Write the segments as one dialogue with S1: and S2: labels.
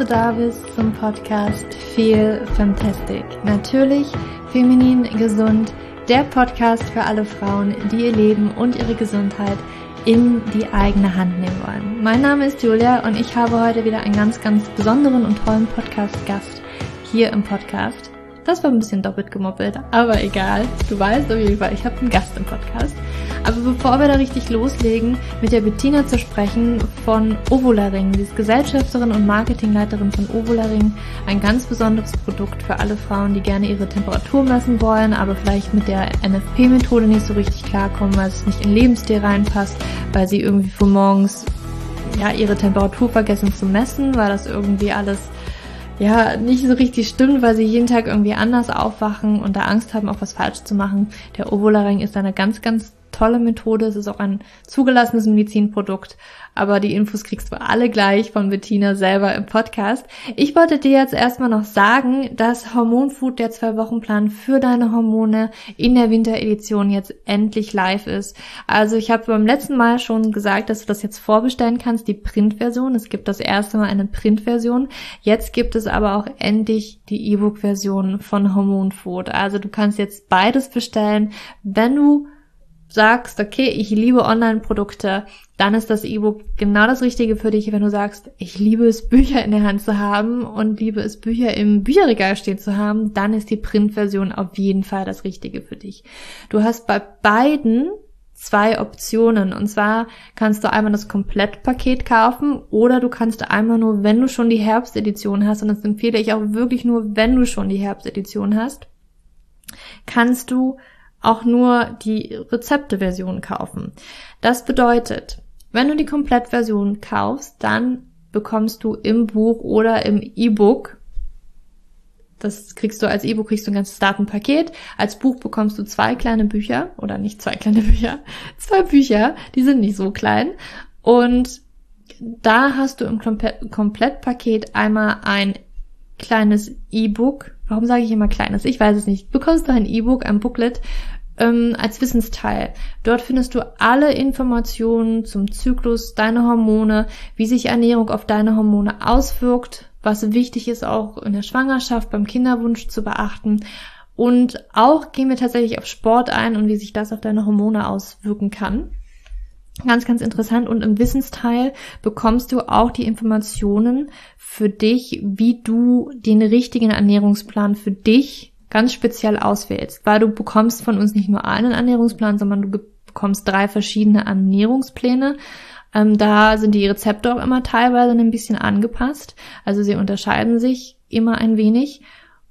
S1: du da bist zum Podcast Feel Fantastic. Natürlich feminin gesund, der Podcast für alle Frauen, die ihr Leben und ihre Gesundheit in die eigene Hand nehmen wollen. Mein Name ist Julia und ich habe heute wieder einen ganz, ganz besonderen und tollen Podcast-Gast hier im Podcast. Das war ein bisschen doppelt gemoppelt, aber egal. Du weißt auf jeden Fall, ich habe einen Gast im Podcast. Aber bevor wir da richtig loslegen, mit der Bettina zu sprechen von Ovularing, sie ist Gesellschafterin und Marketingleiterin von Ovularing, ein ganz besonderes Produkt für alle Frauen, die gerne ihre Temperatur messen wollen, aber vielleicht mit der NFP-Methode nicht so richtig klarkommen, weil es nicht in Lebensstil reinpasst, weil sie irgendwie von morgens ja ihre Temperatur vergessen zu messen, weil das irgendwie alles ja nicht so richtig stimmt, weil sie jeden Tag irgendwie anders aufwachen und da Angst haben, auch was falsch zu machen. Der Ovularing ist eine ganz, ganz tolle Methode. Es ist auch ein zugelassenes Medizinprodukt. Aber die Infos kriegst du alle gleich von Bettina selber im Podcast. Ich wollte dir jetzt erstmal noch sagen, dass Hormonfood der Zwei-Wochen-Plan für deine Hormone in der Winteredition jetzt endlich live ist. Also ich habe beim letzten Mal schon gesagt, dass du das jetzt vorbestellen kannst, die Printversion. Es gibt das erste Mal eine Printversion. Jetzt gibt es aber auch endlich die E-Book-Version von Hormonfood. Also du kannst jetzt beides bestellen. Wenn du sagst, okay, ich liebe Online-Produkte, dann ist das E-Book genau das Richtige für dich, wenn du sagst, ich liebe es, Bücher in der Hand zu haben und liebe es, Bücher im Bücherregal stehen zu haben, dann ist die Printversion auf jeden Fall das Richtige für dich. Du hast bei beiden zwei Optionen. Und zwar kannst du einmal das Komplettpaket kaufen oder du kannst einmal nur, wenn du schon die Herbstedition hast, und das empfehle ich auch wirklich nur, wenn du schon die Herbstedition hast, kannst du auch nur die Rezepte-Version kaufen. Das bedeutet, wenn du die Komplettversion kaufst, dann bekommst du im Buch oder im E-Book das kriegst du als E-Book, kriegst du ein ganzes Datenpaket. Als Buch bekommst du zwei kleine Bücher oder nicht zwei kleine Bücher, zwei Bücher, die sind nicht so klein. Und da hast du im Komplettpaket einmal ein kleines E-Book. Warum sage ich immer kleines? Ich weiß es nicht. Bekommst du ein E-Book, ein Booklet ähm, als Wissensteil. Dort findest du alle Informationen zum Zyklus, deine Hormone, wie sich Ernährung auf deine Hormone auswirkt, was wichtig ist auch in der Schwangerschaft, beim Kinderwunsch zu beachten. Und auch gehen wir tatsächlich auf Sport ein und wie sich das auf deine Hormone auswirken kann. Ganz, ganz interessant. Und im Wissensteil bekommst du auch die Informationen für dich, wie du den richtigen Ernährungsplan für dich ganz speziell auswählst. Weil du bekommst von uns nicht nur einen Ernährungsplan, sondern du bekommst drei verschiedene Ernährungspläne. Ähm, da sind die Rezepte auch immer teilweise ein bisschen angepasst. Also sie unterscheiden sich immer ein wenig.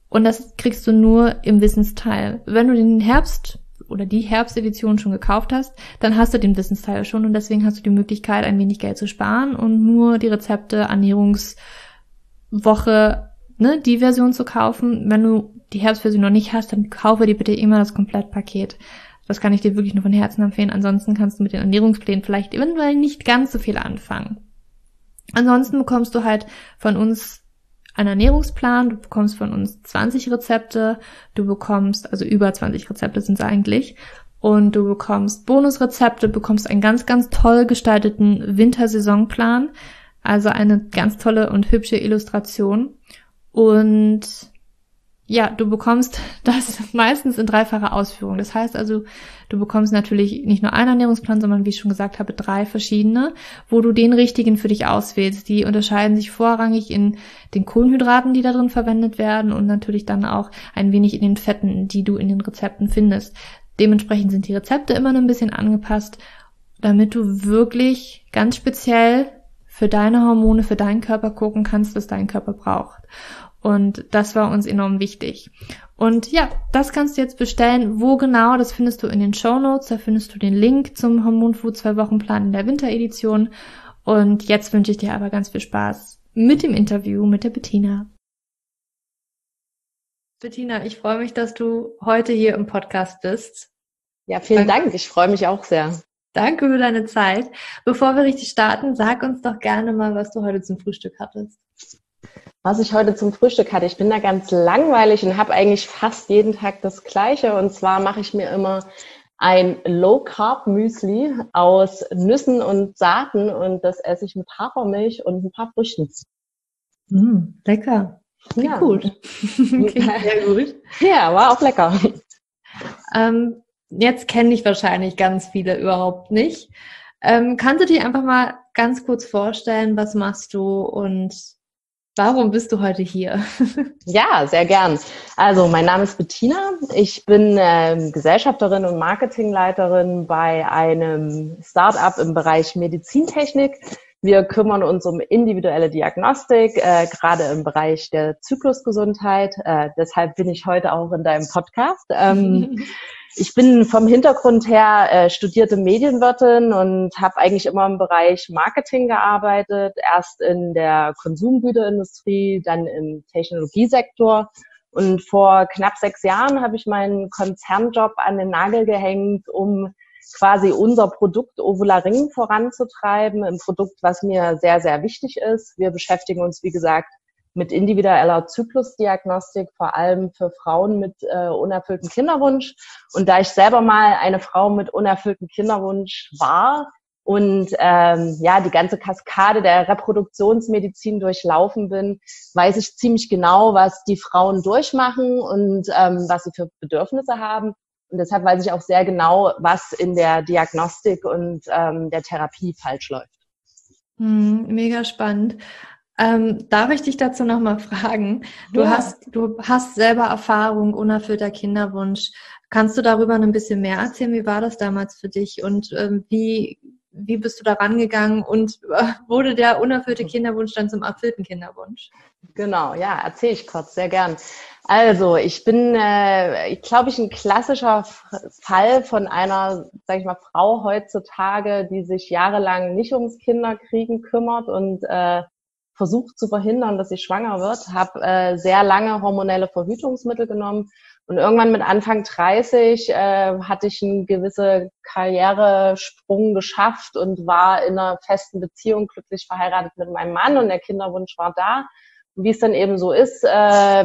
S1: Und das kriegst du nur im Wissensteil. Wenn du den Herbst oder die Herbstedition schon gekauft hast, dann hast du den Wissensteil schon und deswegen hast du die Möglichkeit, ein wenig Geld zu sparen und nur die Rezepte, Ernährungswoche, ne, die Version zu kaufen. Wenn du die Herbstversion noch nicht hast, dann kaufe dir bitte immer das Komplettpaket. Das kann ich dir wirklich nur von Herzen empfehlen. Ansonsten kannst du mit den Ernährungsplänen vielleicht eventuell nicht ganz so viel anfangen. Ansonsten bekommst du halt von uns einen Ernährungsplan, du bekommst von uns 20 Rezepte, du bekommst, also über 20 Rezepte sind es eigentlich, und du bekommst Bonusrezepte, bekommst einen ganz, ganz toll gestalteten Wintersaisonplan, also eine ganz tolle und hübsche Illustration. Und ja, du bekommst das meistens in dreifacher Ausführung. Das heißt also, du bekommst natürlich nicht nur einen Ernährungsplan, sondern wie ich schon gesagt habe, drei verschiedene, wo du den richtigen für dich auswählst. Die unterscheiden sich vorrangig in den Kohlenhydraten, die da drin verwendet werden und natürlich dann auch ein wenig in den Fetten, die du in den Rezepten findest. Dementsprechend sind die Rezepte immer ein bisschen angepasst, damit du wirklich ganz speziell für deine Hormone, für deinen Körper gucken kannst, was dein Körper braucht. Und das war uns enorm wichtig. Und ja, das kannst du jetzt bestellen. Wo genau, das findest du in den Show Notes. Da findest du den Link zum Hormonfood zwei Wochen Plan in der Winteredition. Und jetzt wünsche ich dir aber ganz viel Spaß mit dem Interview mit der Bettina. Bettina, ich freue mich, dass du heute hier im Podcast bist.
S2: Ja, vielen Dank. Dank. Ich freue mich auch sehr.
S1: Danke für deine Zeit. Bevor wir richtig starten, sag uns doch gerne mal, was du heute zum Frühstück hattest
S2: was ich heute zum Frühstück hatte. Ich bin da ganz langweilig und habe eigentlich fast jeden Tag das Gleiche. Und zwar mache ich mir immer ein Low Carb Müsli aus Nüssen und Saaten und das esse ich mit Hafermilch und ein paar Früchten.
S1: Mm, lecker. Klingt ja. gut.
S2: Klingt sehr gut. Ja, war auch lecker.
S1: Ähm, jetzt kenne ich wahrscheinlich ganz viele überhaupt nicht. Ähm, kannst du dir einfach mal ganz kurz vorstellen, was machst du und warum bist du heute hier?
S2: ja, sehr gern. Also mein Name ist Bettina. Ich bin äh, Gesellschafterin und Marketingleiterin bei einem Startup im Bereich Medizintechnik. Wir kümmern uns um individuelle Diagnostik, äh, gerade im Bereich der Zyklusgesundheit. Äh, deshalb bin ich heute auch in deinem Podcast. Ähm, ich bin vom Hintergrund her äh, studierte Medienwirtin und habe eigentlich immer im Bereich Marketing gearbeitet. Erst in der Konsumgüterindustrie, dann im Technologiesektor. Und vor knapp sechs Jahren habe ich meinen Konzernjob an den Nagel gehängt, um quasi unser Produkt Ovula Ring voranzutreiben, ein Produkt, was mir sehr, sehr wichtig ist. Wir beschäftigen uns, wie gesagt, mit individueller Zyklusdiagnostik, vor allem für Frauen mit äh, unerfülltem Kinderwunsch. Und da ich selber mal eine Frau mit unerfülltem Kinderwunsch war und ähm, ja die ganze Kaskade der Reproduktionsmedizin durchlaufen bin, weiß ich ziemlich genau, was die Frauen durchmachen und ähm, was sie für Bedürfnisse haben. Und deshalb weiß ich auch sehr genau, was in der Diagnostik und ähm, der Therapie falsch läuft.
S1: Hm, mega spannend. Ähm, darf ich dich dazu nochmal fragen? Du ja. hast, du hast selber Erfahrung, unerfüllter Kinderwunsch. Kannst du darüber ein bisschen mehr erzählen? Wie war das damals für dich und ähm, wie, wie bist du da rangegangen und äh, wurde der unerfüllte Kinderwunsch dann zum erfüllten Kinderwunsch?
S2: Genau, ja, erzähle ich kurz, sehr gern. Also, ich bin, äh, glaube ich, ein klassischer Fall von einer, sage ich mal, Frau heutzutage, die sich jahrelang nicht ums Kinderkriegen kümmert und äh, versucht zu verhindern, dass sie schwanger wird, habe äh, sehr lange hormonelle Verhütungsmittel genommen und irgendwann mit Anfang 30 äh, hatte ich einen gewissen Karrieresprung geschafft und war in einer festen Beziehung glücklich verheiratet mit meinem Mann und der Kinderwunsch war da. Wie es dann eben so ist, äh,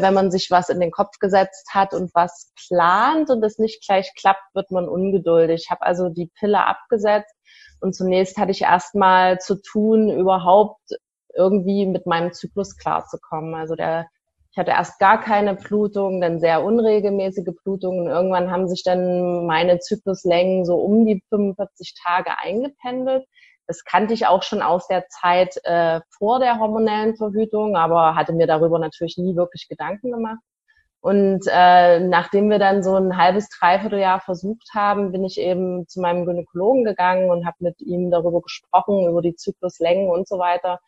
S2: wenn man sich was in den Kopf gesetzt hat und was plant und es nicht gleich klappt, wird man ungeduldig. Ich habe also die Pille abgesetzt und zunächst hatte ich erstmal zu tun, überhaupt irgendwie mit meinem Zyklus klarzukommen. Also der, ich hatte erst gar keine Blutung, dann sehr unregelmäßige Blutungen. Irgendwann haben sich dann meine Zykluslängen so um die 45 Tage eingependelt. Das kannte ich auch schon aus der Zeit äh, vor der hormonellen Verhütung, aber hatte mir darüber natürlich nie wirklich Gedanken gemacht. Und äh, nachdem wir dann so ein halbes, dreiviertel Jahr versucht haben, bin ich eben zu meinem Gynäkologen gegangen und habe mit ihm darüber gesprochen, über die Zykluslängen und so weiter.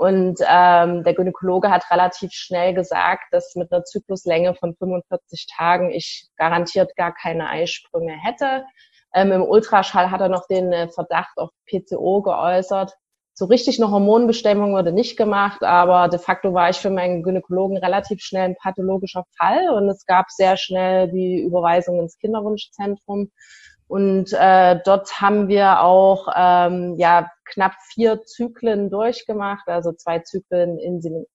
S2: Und ähm, der Gynäkologe hat relativ schnell gesagt, dass mit einer Zykluslänge von 45 Tagen ich garantiert gar keine Eisprünge hätte. Ähm, Im Ultraschall hat er noch den äh, Verdacht auf PCO geäußert. So richtig eine Hormonbestimmung wurde nicht gemacht, aber de facto war ich für meinen Gynäkologen relativ schnell ein pathologischer Fall und es gab sehr schnell die Überweisung ins Kinderwunschzentrum. Und äh, dort haben wir auch ähm, ja knapp vier Zyklen durchgemacht, also zwei Zyklen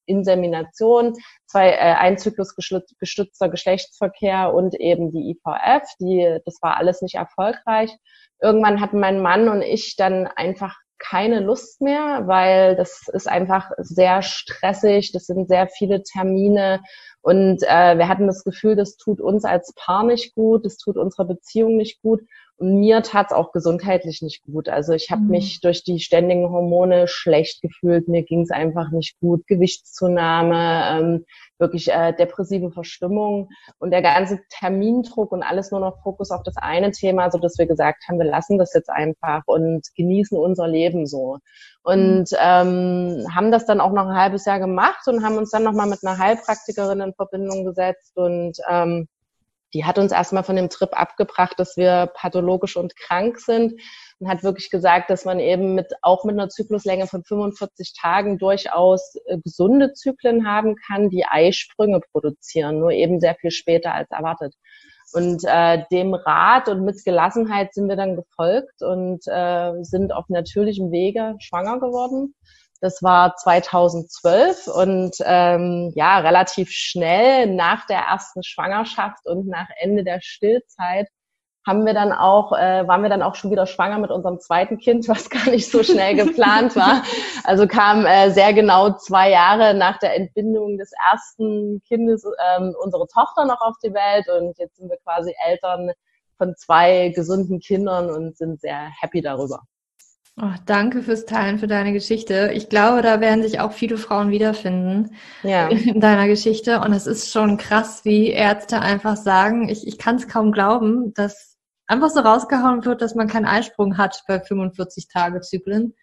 S2: Insemination, zwei äh, ein Zyklus gestützter Geschlechtsverkehr und eben die IVF. Die das war alles nicht erfolgreich. Irgendwann hatten mein Mann und ich dann einfach keine Lust mehr, weil das ist einfach sehr stressig, das sind sehr viele Termine und äh, wir hatten das Gefühl, das tut uns als Paar nicht gut, das tut unserer Beziehung nicht gut und mir tat's auch gesundheitlich nicht gut. Also ich habe mhm. mich durch die ständigen Hormone schlecht gefühlt. Mir ging's einfach nicht gut. Gewichtszunahme, ähm, wirklich äh, depressive Verstimmung und der ganze Termindruck und alles nur noch Fokus auf das eine Thema, so dass wir gesagt haben, wir lassen das jetzt einfach und genießen unser Leben so. Und mhm. ähm, haben das dann auch noch ein halbes Jahr gemacht und haben uns dann nochmal mit einer Heilpraktikerin in Verbindung gesetzt und ähm, die hat uns erstmal von dem Trip abgebracht, dass wir pathologisch und krank sind und hat wirklich gesagt, dass man eben mit, auch mit einer Zykluslänge von 45 Tagen durchaus äh, gesunde Zyklen haben kann, die Eisprünge produzieren, nur eben sehr viel später als erwartet. Und äh, dem Rat und mit Gelassenheit sind wir dann gefolgt und äh, sind auf natürlichem Wege schwanger geworden. Das war 2012 und ähm, ja, relativ schnell nach der ersten Schwangerschaft und nach Ende der Stillzeit haben wir dann auch, äh, waren wir dann auch schon wieder schwanger mit unserem zweiten Kind, was gar nicht so schnell geplant war. Also kam äh, sehr genau zwei Jahre nach der Entbindung des ersten Kindes ähm, unsere Tochter noch auf die Welt und jetzt sind wir quasi Eltern von zwei gesunden Kindern und sind sehr happy darüber.
S1: Oh, danke fürs Teilen, für deine Geschichte. Ich glaube, da werden sich auch viele Frauen wiederfinden ja. in deiner Geschichte. Und es ist schon krass, wie Ärzte einfach sagen, ich, ich kann es kaum glauben, dass einfach so rausgehauen wird, dass man keinen Eisprung hat bei 45 Tage Zyklen.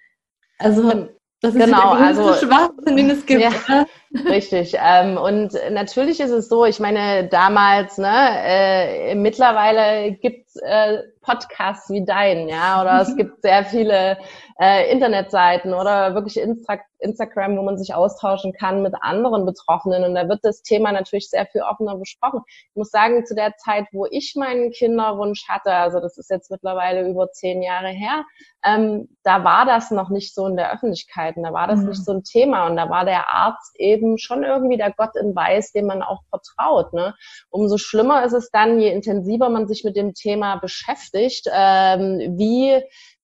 S1: Also das ist genau, der also Schwachsinn, den es gibt. Ja,
S2: richtig. Ähm, und natürlich ist es so, ich meine, damals, ne, äh, mittlerweile gibt's äh, Podcasts wie dein, ja, oder es gibt sehr viele äh, Internetseiten oder wirklich Insta Instagram, wo man sich austauschen kann mit anderen Betroffenen. Und da wird das Thema natürlich sehr viel offener besprochen. Ich muss sagen, zu der Zeit, wo ich meinen Kinderwunsch hatte, also das ist jetzt mittlerweile über zehn Jahre her, ähm, da war das noch nicht so in der Öffentlichkeit und da war das mhm. nicht so ein Thema und da war der Arzt eben schon irgendwie der Gott in Weiß, dem man auch vertraut. Ne? Umso schlimmer ist es dann, je intensiver man sich mit dem Thema beschäftigt, ähm, wie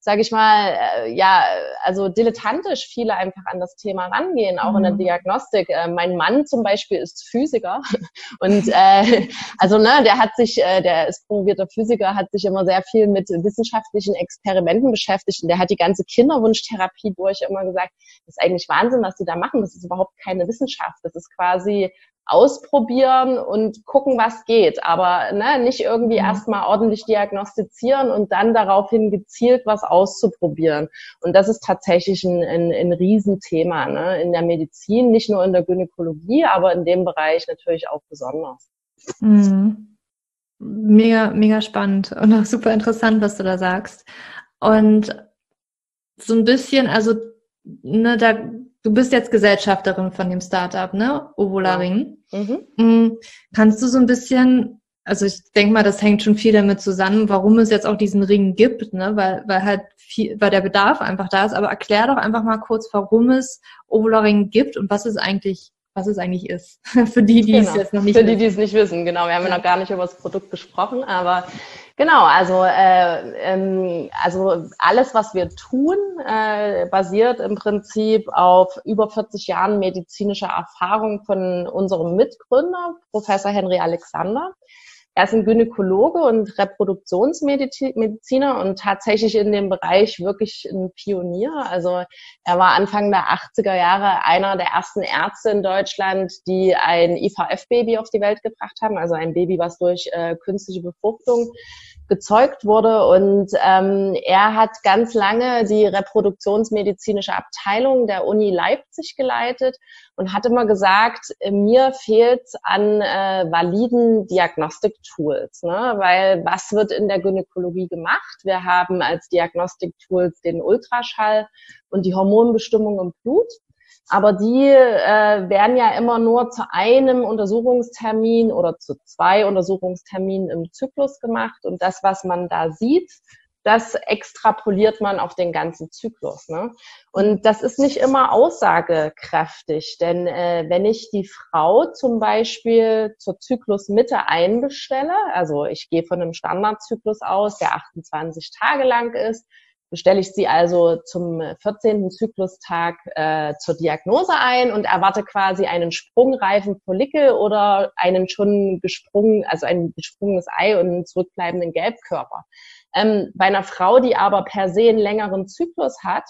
S2: sage ich mal, äh, ja, also dilettantisch viele einfach an das Thema rangehen, auch mhm. in der mhm. Diagnostik. Äh, mein Mann zum Beispiel ist Physiker und äh, also ne, der hat sich, äh, der ist promovierter Physiker, hat sich immer sehr viel mit wissenschaftlichen Experimenten beschäftigt und der hat die ganze Kinderwunschtherapie durch immer gesagt, das ist eigentlich Wahnsinn, was die da machen. Das ist überhaupt keine Wissenschaft. Das ist quasi ausprobieren und gucken, was geht. Aber ne, nicht irgendwie mhm. erstmal ordentlich diagnostizieren und dann daraufhin gezielt was auszuprobieren. Und das ist tatsächlich ein, ein, ein Riesenthema ne? in der Medizin, nicht nur in der Gynäkologie, aber in dem Bereich natürlich auch besonders.
S1: Mhm. Mega, mega spannend und auch super interessant, was du da sagst. Und so ein bisschen, also ne, da Du bist jetzt Gesellschafterin von dem Startup, ne? Ovularing. Ja. Mhm. Mm, kannst du so ein bisschen, also ich denke mal, das hängt schon viel damit zusammen, warum es jetzt auch diesen Ring gibt, ne? Weil, weil halt viel, weil der Bedarf einfach da ist. Aber erklär doch einfach mal kurz, warum es Ovularing gibt und was es eigentlich was es eigentlich ist. Für die, die genau. es jetzt noch nicht
S2: Für die, die es nicht wissen, genau. Wir haben ja noch gar nicht über das Produkt gesprochen, aber Genau, also, äh, ähm, also alles, was wir tun, äh, basiert im Prinzip auf über 40 Jahren medizinischer Erfahrung von unserem Mitgründer, Professor Henry Alexander. Er ist ein Gynäkologe und Reproduktionsmediziner und tatsächlich in dem Bereich wirklich ein Pionier. Also er war Anfang der 80er Jahre einer der ersten Ärzte in Deutschland, die ein IVF-Baby auf die Welt gebracht haben, also ein Baby, was durch äh, künstliche Befruchtung gezeugt wurde. Und ähm, er hat ganz lange die reproduktionsmedizinische Abteilung der Uni Leipzig geleitet und hat immer gesagt, mir fehlt an äh, validen Diagnostiktools, ne? weil was wird in der Gynäkologie gemacht? Wir haben als Diagnostiktools den Ultraschall und die Hormonbestimmung im Blut. Aber die äh, werden ja immer nur zu einem Untersuchungstermin oder zu zwei Untersuchungsterminen im Zyklus gemacht. Und das, was man da sieht, das extrapoliert man auf den ganzen Zyklus. Ne? Und das ist nicht immer aussagekräftig, denn äh, wenn ich die Frau zum Beispiel zur Zyklusmitte einbestelle, also ich gehe von einem Standardzyklus aus, der 28 Tage lang ist, bestelle ich sie also zum 14. Zyklustag äh, zur Diagnose ein und erwarte quasi einen sprungreifen Follikel oder einen schon gesprungen, also ein gesprungenes Ei und einen zurückbleibenden Gelbkörper. Ähm, bei einer Frau, die aber per se einen längeren Zyklus hat,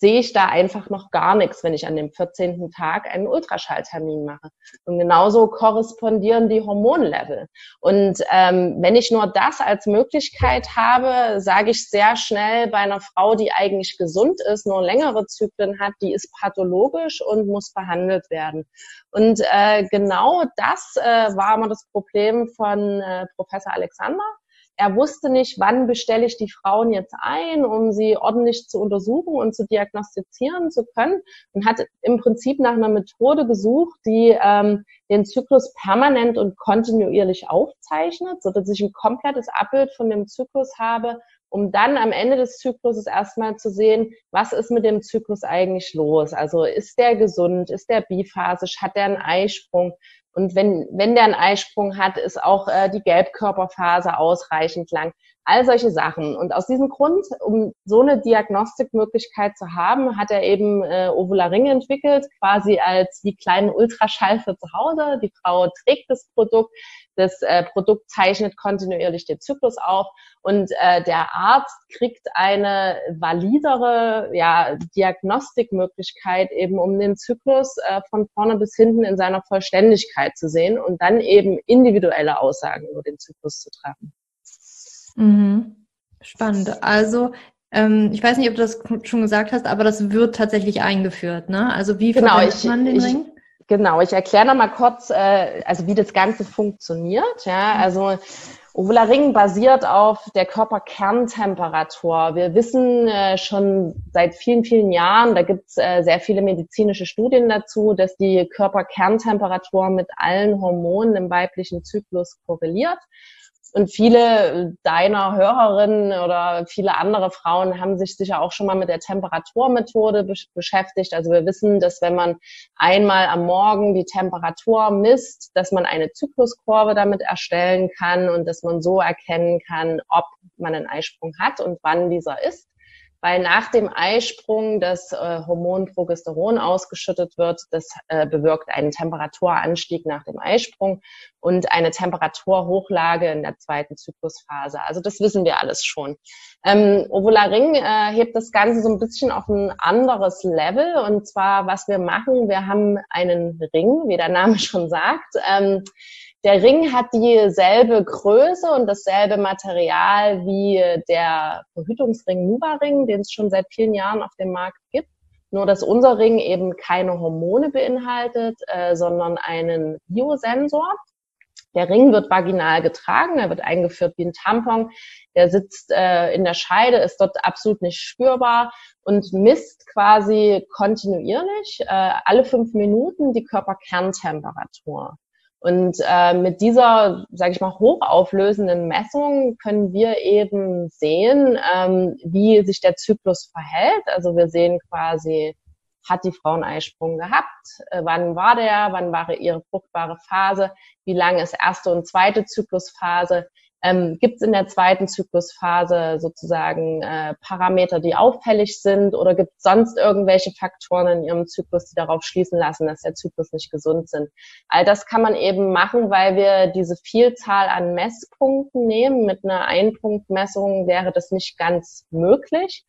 S2: sehe ich da einfach noch gar nichts, wenn ich an dem 14. Tag einen Ultraschalltermin mache. Und genauso korrespondieren die Hormonlevel. Und ähm, wenn ich nur das als Möglichkeit habe, sage ich sehr schnell bei einer Frau, die eigentlich gesund ist, nur längere Zyklen hat, die ist pathologisch und muss behandelt werden. Und äh, genau das äh, war immer das Problem von äh, Professor Alexander er wusste nicht, wann bestelle ich die Frauen jetzt ein, um sie ordentlich zu untersuchen und zu diagnostizieren zu können und hat im Prinzip nach einer Methode gesucht, die ähm, den Zyklus permanent und kontinuierlich aufzeichnet, so dass ich ein komplettes Abbild von dem Zyklus habe, um dann am Ende des Zykluses erstmal zu sehen, was ist mit dem Zyklus eigentlich los? Also ist der gesund? Ist der biphasisch? Hat der einen Eisprung? Und wenn, wenn der einen Eisprung hat, ist auch äh, die Gelbkörperphase ausreichend lang. All solche Sachen. Und aus diesem Grund, um so eine Diagnostikmöglichkeit zu haben, hat er eben äh, Ovula Ring entwickelt, quasi als wie kleinen Ultraschall für zu Hause. Die Frau trägt das Produkt, das äh, Produkt zeichnet kontinuierlich den Zyklus auf und äh, der Arzt kriegt eine validere ja, Diagnostikmöglichkeit eben, um den Zyklus äh, von vorne bis hinten in seiner Vollständigkeit zu sehen und dann eben individuelle Aussagen über den Zyklus zu treffen.
S1: Mhm. Spannend. Also ähm, ich weiß nicht, ob du das schon gesagt hast, aber das wird tatsächlich eingeführt, ne? Also wie
S2: genau, verwendet man den ich, Ring? Genau, ich erkläre noch mal kurz, äh, also wie das Ganze funktioniert. Ja, mhm. also Ovula Ring basiert auf der Körperkerntemperatur. Wir wissen äh, schon seit vielen, vielen Jahren, da gibt es äh, sehr viele medizinische Studien dazu, dass die Körperkerntemperatur mit allen Hormonen im weiblichen Zyklus korreliert. Und viele deiner Hörerinnen oder viele andere Frauen haben sich sicher auch schon mal mit der Temperaturmethode beschäftigt. Also wir wissen, dass wenn man einmal am Morgen die Temperatur misst, dass man eine Zykluskurve damit erstellen kann und dass man so erkennen kann, ob man einen Eisprung hat und wann dieser ist weil nach dem Eisprung das äh, Hormon Progesteron ausgeschüttet wird. Das äh, bewirkt einen Temperaturanstieg nach dem Eisprung und eine Temperaturhochlage in der zweiten Zyklusphase. Also das wissen wir alles schon. Ähm, Ovula Ring äh, hebt das Ganze so ein bisschen auf ein anderes Level und zwar, was wir machen, wir haben einen Ring, wie der Name schon sagt. Ähm, der Ring hat dieselbe Größe und dasselbe Material wie der Verhütungsring Nuva Ring, den es schon seit vielen Jahren auf dem Markt gibt. Nur dass unser Ring eben keine Hormone beinhaltet, äh, sondern einen Biosensor. Der Ring wird vaginal getragen, er wird eingeführt wie ein Tampon. Der sitzt äh, in der Scheide, ist dort absolut nicht spürbar und misst quasi kontinuierlich äh, alle fünf Minuten die Körperkerntemperatur. Und äh, mit dieser, sage ich mal, hochauflösenden Messung können wir eben sehen, ähm, wie sich der Zyklus verhält. Also wir sehen quasi, hat die Frau einen Eisprung gehabt? Äh, wann war der? Wann war ihre fruchtbare Phase? Wie lange ist erste und zweite Zyklusphase? Ähm, Gibt es in der zweiten Zyklusphase sozusagen äh, Parameter, die auffällig sind oder gibt es sonst irgendwelche Faktoren in Ihrem Zyklus, die darauf schließen lassen, dass der Zyklus nicht gesund sind? All das kann man eben machen, weil wir diese Vielzahl an Messpunkten nehmen. Mit einer Einpunktmessung wäre das nicht ganz möglich.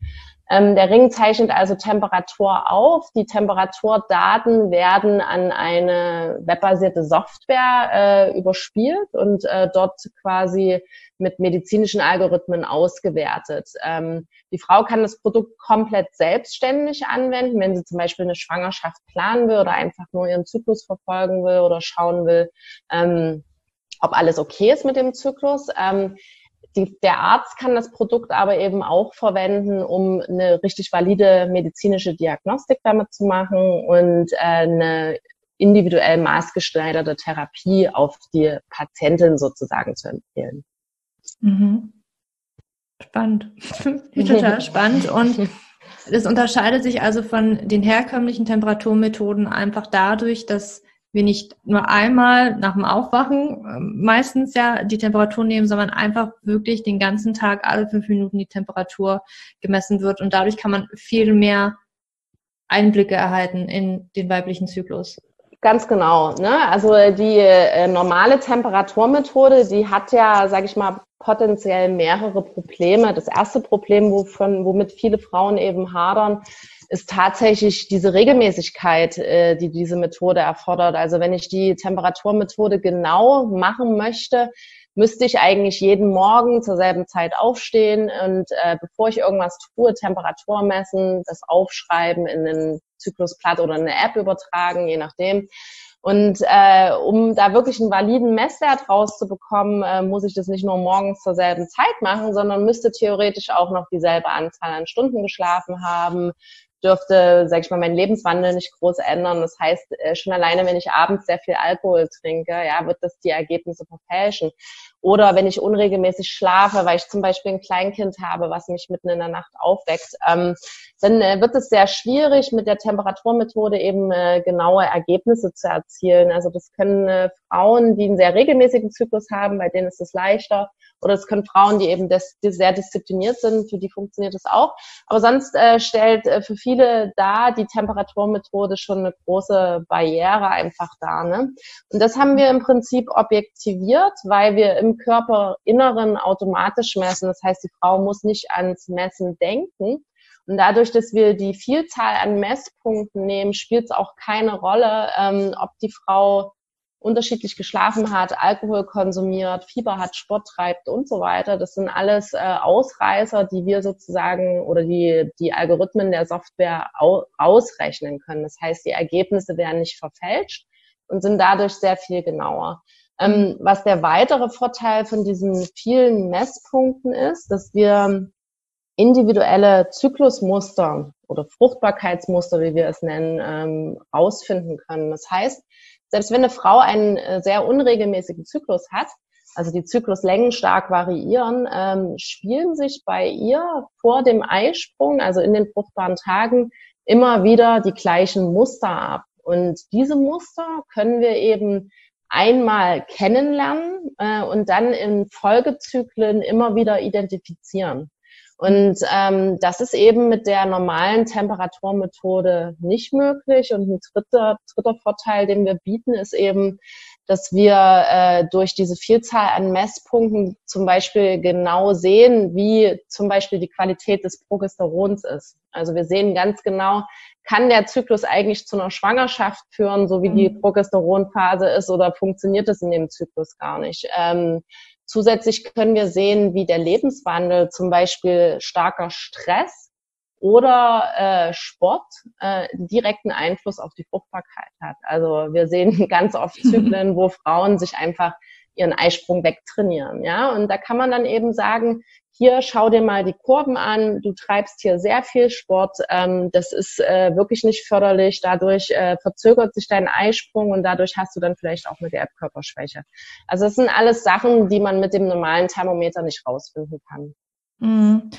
S2: Ähm, der Ring zeichnet also Temperatur auf. Die Temperaturdaten werden an eine webbasierte Software äh, überspielt und äh, dort quasi mit medizinischen Algorithmen ausgewertet. Ähm, die Frau kann das Produkt komplett selbstständig anwenden, wenn sie zum Beispiel eine Schwangerschaft planen will oder einfach nur ihren Zyklus verfolgen will oder schauen will, ähm, ob alles okay ist mit dem Zyklus. Ähm, die, der Arzt kann das Produkt aber eben auch verwenden, um eine richtig valide medizinische Diagnostik damit zu machen und äh, eine individuell maßgeschneiderte Therapie auf die Patientin sozusagen zu empfehlen.
S1: Mhm. Spannend. Total spannend. Und das unterscheidet sich also von den herkömmlichen Temperaturmethoden einfach dadurch, dass wir nicht nur einmal nach dem Aufwachen äh, meistens ja die Temperatur nehmen, sondern einfach wirklich den ganzen Tag alle fünf Minuten die Temperatur gemessen wird und dadurch kann man viel mehr Einblicke erhalten in den weiblichen Zyklus.
S2: Ganz genau. Ne? Also die äh, normale Temperaturmethode, die hat ja, sage ich mal, potenziell mehrere Probleme. Das erste Problem, wovon, womit viele Frauen eben hadern, ist tatsächlich diese Regelmäßigkeit, äh, die diese Methode erfordert. Also wenn ich die Temperaturmethode genau machen möchte, müsste ich eigentlich jeden Morgen zur selben Zeit aufstehen und äh, bevor ich irgendwas tue, Temperatur messen, das aufschreiben in einen Zyklusblatt oder eine App übertragen, je nachdem. Und äh, um da wirklich einen validen Messwert rauszubekommen, äh, muss ich das nicht nur morgens zur selben Zeit machen, sondern müsste theoretisch auch noch dieselbe Anzahl an Stunden geschlafen haben, dürfte, sag ich mal, meinen Lebenswandel nicht groß ändern. Das heißt, äh, schon alleine, wenn ich abends sehr viel Alkohol trinke, ja, wird das die Ergebnisse verfälschen. oder wenn ich unregelmäßig schlafe, weil ich zum Beispiel ein Kleinkind habe, was mich mitten in der Nacht aufweckt, ähm, dann äh, wird es sehr schwierig, mit der Temperaturmethode eben äh, genaue Ergebnisse zu erzielen. Also das können äh, Frauen, die einen sehr regelmäßigen Zyklus haben, bei denen ist es leichter. Oder es können Frauen, die eben des, die sehr diszipliniert sind, für die funktioniert es auch. Aber sonst äh, stellt äh, für viele da die Temperaturmethode schon eine große Barriere einfach dar. Ne? Und das haben wir im Prinzip objektiviert, weil wir im Körperinneren automatisch messen. Das heißt, die Frau muss nicht ans Messen denken. Und dadurch, dass wir die Vielzahl an Messpunkten nehmen, spielt es auch keine Rolle, ähm, ob die Frau unterschiedlich geschlafen hat, Alkohol konsumiert, Fieber hat, Sport treibt und so weiter. Das sind alles äh, Ausreißer, die wir sozusagen oder die die Algorithmen der Software au ausrechnen können. Das heißt, die Ergebnisse werden nicht verfälscht und sind dadurch sehr viel genauer. Ähm, was der weitere Vorteil von diesen vielen Messpunkten ist, dass wir individuelle Zyklusmuster oder Fruchtbarkeitsmuster, wie wir es nennen, ähm, rausfinden können. Das heißt, selbst wenn eine Frau einen äh, sehr unregelmäßigen Zyklus hat, also die Zykluslängen stark variieren, ähm, spielen sich bei ihr vor dem Eisprung, also in den fruchtbaren Tagen, immer wieder die gleichen Muster ab. Und diese Muster können wir eben einmal kennenlernen äh, und dann in Folgezyklen immer wieder identifizieren. Und ähm, das ist eben mit der normalen Temperaturmethode nicht möglich. Und ein dritter, dritter Vorteil, den wir bieten, ist eben, dass wir äh, durch diese Vielzahl an Messpunkten zum Beispiel genau sehen, wie zum Beispiel die Qualität des Progesterons ist. Also wir sehen ganz genau, kann der Zyklus eigentlich zu einer Schwangerschaft führen, so wie die mhm. Progesteronphase ist, oder funktioniert es in dem Zyklus gar nicht? Ähm, Zusätzlich können wir sehen, wie der Lebenswandel, zum Beispiel starker Stress oder äh, Sport, äh, direkten Einfluss auf die Fruchtbarkeit hat. Also wir sehen ganz oft Zyklen, wo Frauen sich einfach ihren Eisprung wegtrainieren. Ja, und da kann man dann eben sagen, hier schau dir mal die Kurven an, du treibst hier sehr viel Sport, ähm, das ist äh, wirklich nicht förderlich, dadurch äh, verzögert sich dein Eisprung und dadurch hast du dann vielleicht auch eine Gelbkörperschwäche. Also das sind alles Sachen, die man mit dem normalen Thermometer nicht rausfinden kann.
S1: Mhm.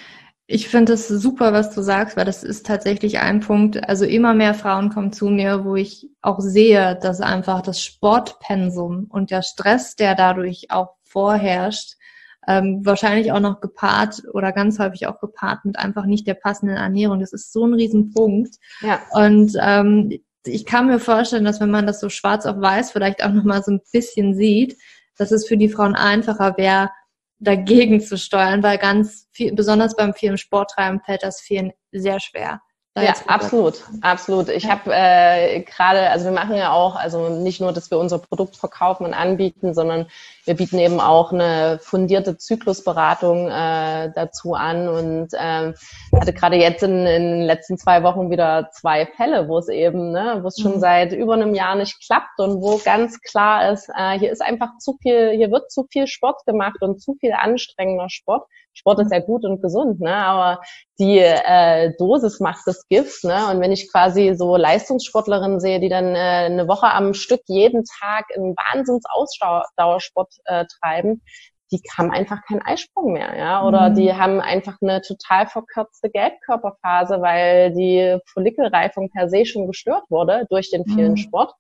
S1: Ich finde es super, was du sagst, weil das ist tatsächlich ein Punkt. Also immer mehr Frauen kommen zu mir, wo ich auch sehe, dass einfach das Sportpensum und der Stress, der dadurch auch vorherrscht, ähm, wahrscheinlich auch noch gepaart oder ganz häufig auch gepaart mit einfach nicht der passenden Ernährung. Das ist so ein Riesenpunkt. Ja. Und ähm, ich kann mir vorstellen, dass wenn man das so schwarz auf weiß vielleicht auch nochmal so ein bisschen sieht, dass es für die Frauen einfacher wäre, dagegen zu steuern, weil ganz viel, besonders beim vielen Sporttreiben fällt das vielen sehr schwer.
S2: Ja, absolut, absolut. Ich habe äh, gerade, also wir machen ja auch, also nicht nur, dass wir unser Produkt verkaufen und anbieten, sondern wir bieten eben auch eine fundierte Zyklusberatung äh, dazu an und ähm, hatte gerade jetzt in, in den letzten zwei Wochen wieder zwei Fälle, wo es eben, ne, wo es schon mhm. seit über einem Jahr nicht klappt und wo ganz klar ist, äh, hier ist einfach zu viel, hier wird zu viel Sport gemacht und zu viel anstrengender Sport. Sport ist ja gut und gesund, ne? aber die äh, Dosis macht das Gift. Ne? Und wenn ich quasi so Leistungssportlerinnen sehe, die dann äh, eine Woche am Stück jeden Tag einen Wahnsinns-Ausdauersport äh, treiben, die haben einfach keinen Eisprung mehr, ja, oder mhm. die haben einfach eine total verkürzte Gelbkörperphase, weil die Follikelreifung per se schon gestört wurde durch den vielen mhm. Sport.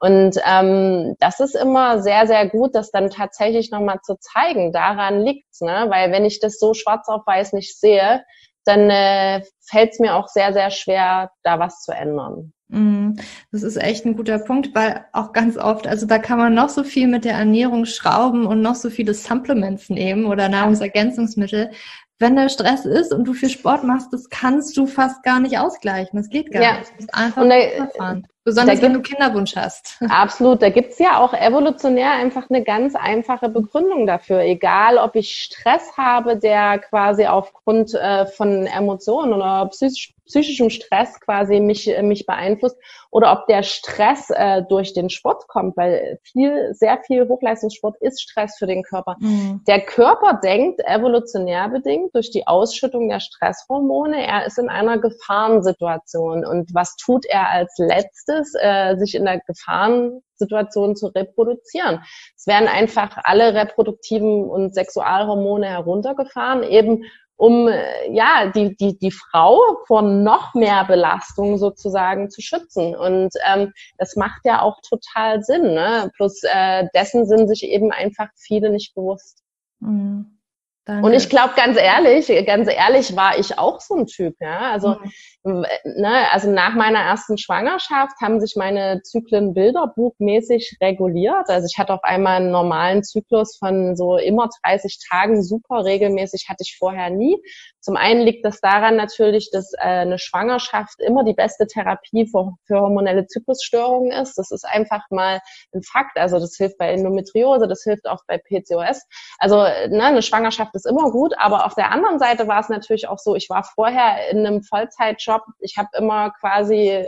S2: Und ähm, das ist immer sehr, sehr gut, das dann tatsächlich nochmal zu zeigen. Daran liegt's, ne? Weil wenn ich das so schwarz auf weiß nicht sehe, dann äh, fällt es mir auch sehr, sehr schwer, da was zu ändern.
S1: Mhm. Das ist echt ein guter Punkt, weil auch ganz oft, also da kann man noch so viel mit der Ernährung schrauben und noch so viele Supplements nehmen oder Nahrungsergänzungsmittel. Wenn der Stress ist und du viel Sport machst, das kannst du fast gar nicht ausgleichen. Das geht gar ja. nicht. Das ist einfach und da, Besonders wenn du Kinderwunsch hast.
S2: Absolut. Da gibt's ja auch evolutionär einfach eine ganz einfache Begründung dafür. Egal, ob ich Stress habe, der quasi aufgrund äh, von Emotionen oder psychisch, psychischem Stress quasi mich, äh, mich beeinflusst oder ob der Stress äh, durch den Sport kommt, weil viel, sehr viel Hochleistungssport ist Stress für den Körper. Mhm. Der Körper denkt evolutionär bedingt durch die Ausschüttung der Stresshormone, er ist in einer Gefahrensituation. Und was tut er als letztes? Äh, sich in der Gefahrensituation zu reproduzieren. Es werden einfach alle reproduktiven und Sexualhormone heruntergefahren, eben um äh, ja die die die Frau vor noch mehr Belastung sozusagen zu schützen und ähm, das macht ja auch total Sinn ne? plus äh, dessen sind sich eben einfach viele nicht bewusst mhm. Und ich glaube, ganz ehrlich, ganz ehrlich war ich auch so ein Typ, ja. Also, mhm. ne, also nach meiner ersten Schwangerschaft haben sich meine Zyklen bilderbuchmäßig reguliert. Also ich hatte auf einmal einen normalen Zyklus von so immer 30 Tagen, super regelmäßig hatte ich vorher nie. Zum einen liegt das daran natürlich, dass äh, eine Schwangerschaft immer die beste Therapie für, für hormonelle Zyklusstörungen ist. Das ist einfach mal ein Fakt. Also das hilft bei Endometriose, das hilft auch bei PCOS. Also ne, eine Schwangerschaft ist immer gut, aber auf der anderen Seite war es natürlich auch so, ich war vorher in einem Vollzeitjob. Ich habe immer quasi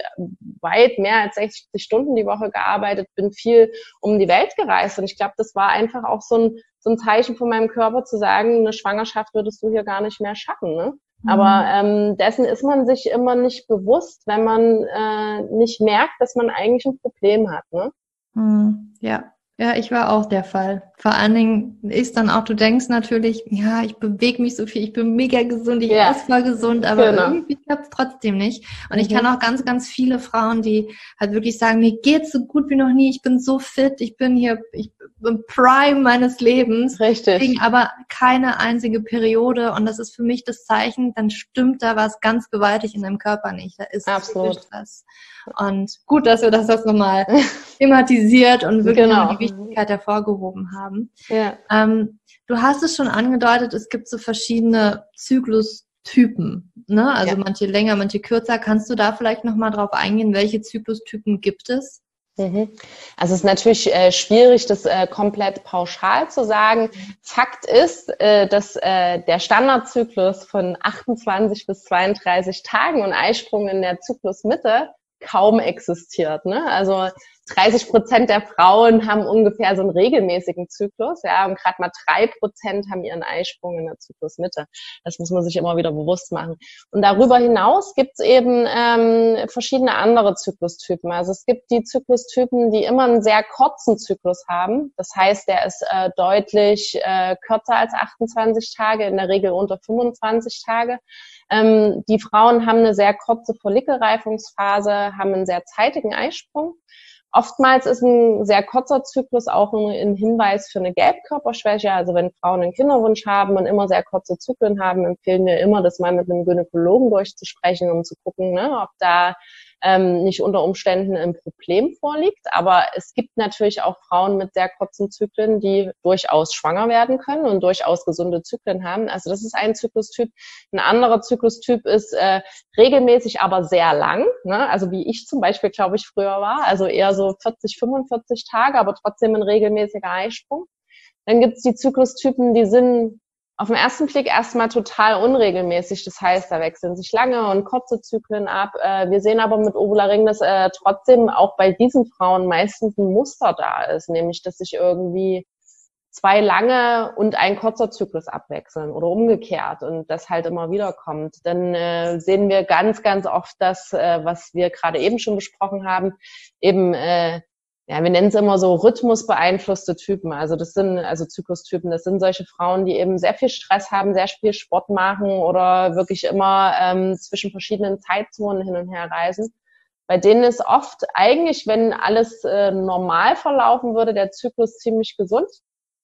S2: weit mehr als 60 Stunden die Woche gearbeitet, bin viel um die Welt gereist und ich glaube, das war einfach auch so ein so ein Zeichen von meinem Körper zu sagen, eine Schwangerschaft würdest du hier gar nicht mehr schaffen. Ne? Mhm. Aber ähm, dessen ist man sich immer nicht bewusst, wenn man äh, nicht merkt, dass man eigentlich ein Problem hat. Ne?
S1: Mhm. Ja, ja, ich war auch der Fall. Vor allen Dingen ist dann auch, du denkst natürlich, ja, ich bewege mich so viel, ich bin mega gesund, ich ja. esse voll gesund, aber genau. irgendwie klappt es trotzdem nicht. Und mhm. ich kann auch ganz, ganz viele Frauen, die halt wirklich sagen, mir geht's so gut wie noch nie, ich bin so fit, ich bin hier, ich bin Prime meines Lebens.
S2: Richtig.
S1: Aber keine einzige Periode und das ist für mich das Zeichen, dann stimmt da was ganz gewaltig in deinem Körper nicht. Da ist
S2: Absolut.
S1: Stress. Und gut, dass wir das, das nochmal thematisiert und wirklich genau. Wichtigkeit hervorgehoben haben. Ja. Ähm, du hast es schon angedeutet, es gibt so verschiedene Zyklustypen. Ne? Also ja. manche länger, manche kürzer. Kannst du da vielleicht nochmal drauf eingehen, welche Zyklustypen gibt es?
S2: Mhm. Also es ist natürlich äh, schwierig, das äh, komplett pauschal zu sagen. Fakt ist, äh, dass äh, der Standardzyklus von 28 bis 32 Tagen und Eisprung in der Zyklusmitte kaum existiert. Ne? Also 30 Prozent der Frauen haben ungefähr so einen regelmäßigen Zyklus, ja, und gerade mal drei Prozent haben ihren Eisprung in der Zyklusmitte. Das muss man sich immer wieder bewusst machen. Und darüber hinaus gibt es eben ähm, verschiedene andere Zyklustypen. Also es gibt die Zyklustypen, die immer einen sehr kurzen Zyklus haben. Das heißt, der ist äh, deutlich äh, kürzer als 28 Tage, in der Regel unter 25 Tage. Ähm, die Frauen haben eine sehr kurze Follikelreifungsphase, haben einen sehr zeitigen Eisprung. Oftmals ist ein sehr kurzer Zyklus auch ein Hinweis für eine Gelbkörperschwäche. Also wenn Frauen einen Kinderwunsch haben und immer sehr kurze Zyklen haben, empfehlen wir immer, das mal mit einem Gynäkologen durchzusprechen, um zu gucken, ne, ob da ähm, nicht unter Umständen ein Problem vorliegt. Aber es gibt natürlich auch Frauen mit sehr kurzen Zyklen, die durchaus schwanger werden können und durchaus gesunde Zyklen haben. Also das ist ein Zyklustyp. Ein anderer Zyklustyp ist äh, regelmäßig, aber sehr lang. Ne? Also wie ich zum Beispiel, glaube ich, früher war. Also eher so 40, 45 Tage, aber trotzdem ein regelmäßiger Eisprung. Dann gibt es die Zyklustypen, die sind auf den ersten Blick erstmal total unregelmäßig. Das heißt, da wechseln sich lange und kurze Zyklen ab. Äh, wir sehen aber mit Ovularing, dass äh, trotzdem auch bei diesen Frauen meistens ein Muster da ist, nämlich dass sich irgendwie zwei lange und ein kurzer Zyklus abwechseln oder umgekehrt und das halt immer wieder kommt. Dann äh, sehen wir ganz, ganz oft das, äh, was wir gerade eben schon besprochen haben, eben äh, ja, wir nennen es immer so rhythmusbeeinflusste Typen. Also das sind, also Zyklustypen, das sind solche Frauen, die eben sehr viel Stress haben, sehr viel Sport machen oder wirklich immer ähm, zwischen verschiedenen Zeitzonen hin und her reisen. Bei denen ist oft eigentlich, wenn alles äh, normal verlaufen würde, der Zyklus ziemlich gesund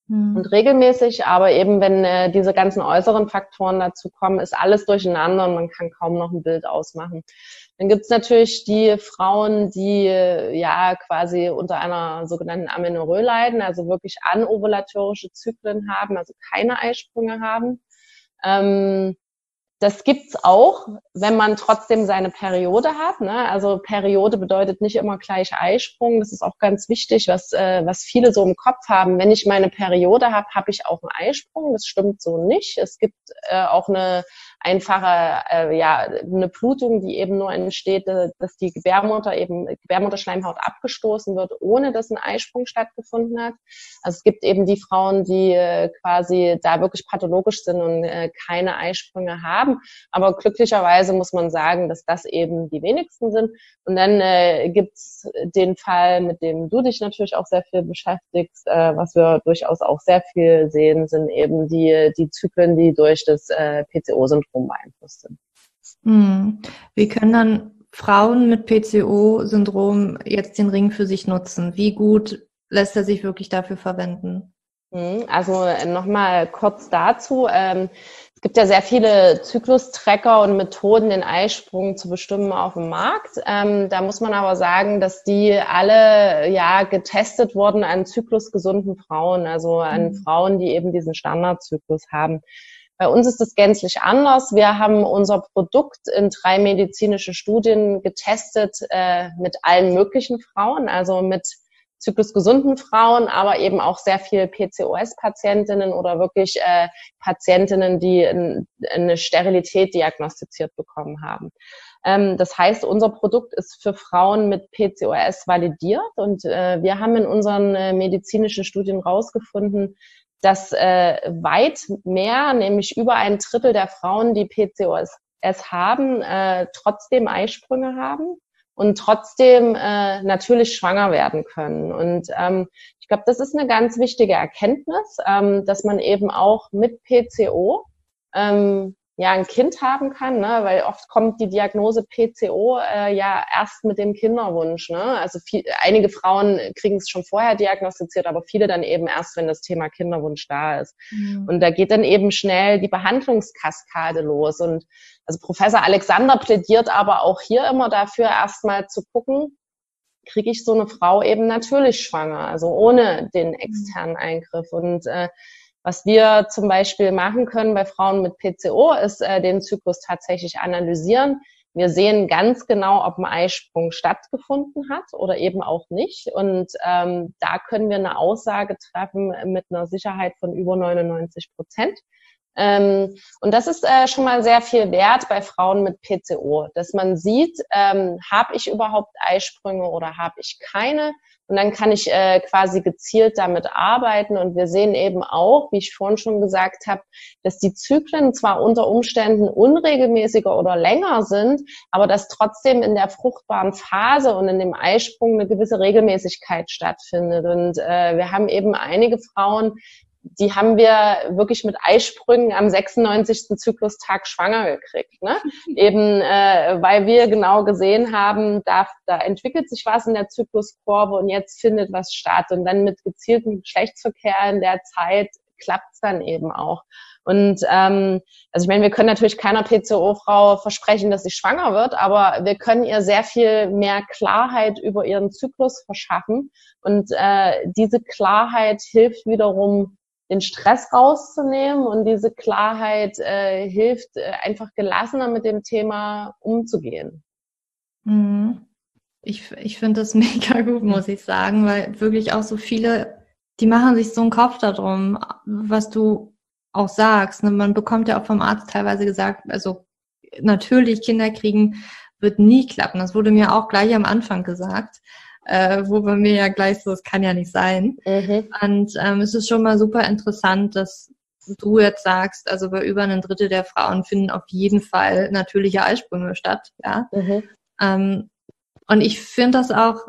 S2: mhm. und regelmäßig. Aber eben, wenn äh, diese ganzen äußeren Faktoren dazu kommen, ist alles durcheinander und man kann kaum noch ein Bild ausmachen. Dann gibt's natürlich die Frauen, die ja quasi unter einer sogenannten Amenorrhoe leiden, also wirklich anovulatorische Zyklen haben, also keine Eisprünge haben. Ähm, das gibt's auch, wenn man trotzdem seine Periode hat. Ne? Also Periode bedeutet nicht immer gleich Eisprung. Das ist auch ganz wichtig, was, äh, was viele so im Kopf haben. Wenn ich meine Periode habe, habe ich auch einen Eisprung. Das stimmt so nicht. Es gibt äh, auch eine einfache, äh, ja, eine Blutung, die eben nur entsteht, äh, dass die Gebärmutter eben, Gebärmutterschleimhaut abgestoßen wird, ohne dass ein Eisprung stattgefunden hat. Also es gibt eben die Frauen, die äh, quasi da wirklich pathologisch sind und äh, keine Eisprünge haben. Aber glücklicherweise muss man sagen, dass das eben die wenigsten sind. Und dann äh, gibt's den Fall, mit dem du dich natürlich auch sehr viel beschäftigst, äh, was wir durchaus auch sehr viel sehen, sind eben die, die Zyklen, die durch das äh, PCO-Syndrom beeinflusst sind.
S1: Hm. Wie können dann Frauen mit PCO-Syndrom jetzt den Ring für sich nutzen? Wie gut lässt er sich wirklich dafür verwenden?
S2: Hm, also äh, nochmal kurz dazu. Ähm, es gibt ja sehr viele Zyklus-Tracker und Methoden, den Eisprung zu bestimmen auf dem Markt. Ähm, da muss man aber sagen, dass die alle ja getestet wurden an zyklusgesunden Frauen, also an mhm. Frauen, die eben diesen Standardzyklus haben. Bei uns ist es gänzlich anders. Wir haben unser Produkt in drei medizinische Studien getestet äh, mit allen möglichen Frauen, also mit zyklusgesunden Frauen, aber eben auch sehr viel PCOS-Patientinnen oder wirklich äh, Patientinnen, die in, eine Sterilität diagnostiziert bekommen haben. Ähm, das heißt, unser Produkt ist für Frauen mit PCOS validiert und äh, wir haben in unseren äh, medizinischen Studien rausgefunden, dass äh, weit mehr, nämlich über ein Drittel der Frauen, die PCOS haben, äh, trotzdem Eisprünge haben und trotzdem äh, natürlich schwanger werden können. Und ähm, ich glaube, das ist eine ganz wichtige Erkenntnis, ähm, dass man eben auch mit PCO ähm, ja ein Kind haben kann, ne? weil oft kommt die Diagnose PCO äh, ja erst mit dem Kinderwunsch. Ne? Also viel, einige Frauen kriegen es schon vorher diagnostiziert, aber viele dann eben erst, wenn das Thema Kinderwunsch da ist. Mhm. Und da geht dann eben schnell die Behandlungskaskade los. Und also Professor Alexander plädiert aber auch hier immer dafür, erstmal zu gucken, kriege ich so eine Frau eben natürlich schwanger, also ohne den mhm. externen Eingriff. Und äh, was wir zum Beispiel machen können bei Frauen mit PCO, ist äh, den Zyklus tatsächlich analysieren. Wir sehen ganz genau, ob ein Eisprung stattgefunden hat oder eben auch nicht. Und ähm, da können wir eine Aussage treffen mit einer Sicherheit von über 99 Prozent. Ähm, und das ist äh, schon mal sehr viel wert bei Frauen mit PCO, dass man sieht, ähm, habe ich überhaupt Eisprünge oder habe ich keine? Und dann kann ich äh, quasi gezielt damit arbeiten. Und wir sehen eben auch, wie ich vorhin schon gesagt habe, dass die Zyklen zwar unter Umständen unregelmäßiger oder länger sind, aber dass trotzdem in der fruchtbaren Phase und in dem Eisprung eine gewisse Regelmäßigkeit stattfindet. Und äh, wir haben eben einige Frauen, die haben wir wirklich mit Eisprüngen am 96. Zyklustag schwanger gekriegt. Ne? Eben äh, weil wir genau gesehen haben, da, da entwickelt sich was in der Zykluskurve und jetzt findet was statt. Und dann mit gezieltem Geschlechtsverkehr in der Zeit klappt es dann eben auch. Und ähm, also ich meine, wir können natürlich keiner PCO-Frau versprechen, dass sie schwanger wird, aber wir können ihr sehr viel mehr Klarheit über ihren Zyklus verschaffen. Und äh, diese Klarheit hilft wiederum den Stress rauszunehmen und diese Klarheit äh, hilft, äh, einfach gelassener mit dem Thema umzugehen.
S1: Mhm. Ich, ich finde das mega gut, muss ich sagen, weil wirklich auch so viele, die machen sich so einen Kopf darum, was du auch sagst. Ne? Man bekommt ja auch vom Arzt teilweise gesagt, also natürlich Kinder kriegen wird nie klappen. Das wurde mir auch gleich am Anfang gesagt äh, wo bei mir ja gleich so, es kann ja nicht sein. Mhm. Und ähm, es ist schon mal super interessant, dass du jetzt sagst, also bei über einem Drittel der Frauen finden auf jeden Fall natürliche Eisprünge statt, ja. Mhm. Ähm, und ich finde das auch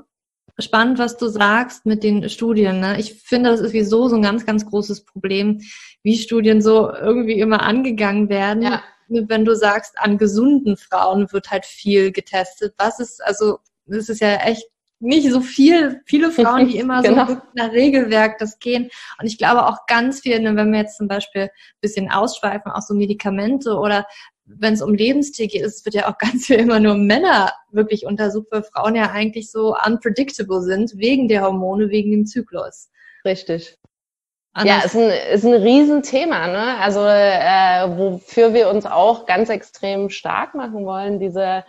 S1: spannend, was du sagst mit den Studien. Ne? Ich finde, das ist sowieso so ein ganz, ganz großes Problem, wie Studien so irgendwie immer angegangen werden. Ja. Wenn du sagst, an gesunden Frauen wird halt viel getestet. Was ist, also, das ist ja echt nicht so viel, viele Frauen, die immer genau. so nach Regelwerk das gehen. Und ich glaube auch ganz viel, ne, wenn wir jetzt zum Beispiel ein bisschen ausschweifen, auch so Medikamente oder wenn es um Lebensstil geht, es wird ja auch ganz viel immer nur Männer wirklich untersucht, weil Frauen ja eigentlich so unpredictable sind, wegen der Hormone, wegen dem Zyklus.
S2: Richtig. Anders. Ja, ist ein, ist ein Riesenthema, ne? Also äh, wofür wir uns auch ganz extrem stark machen wollen, diese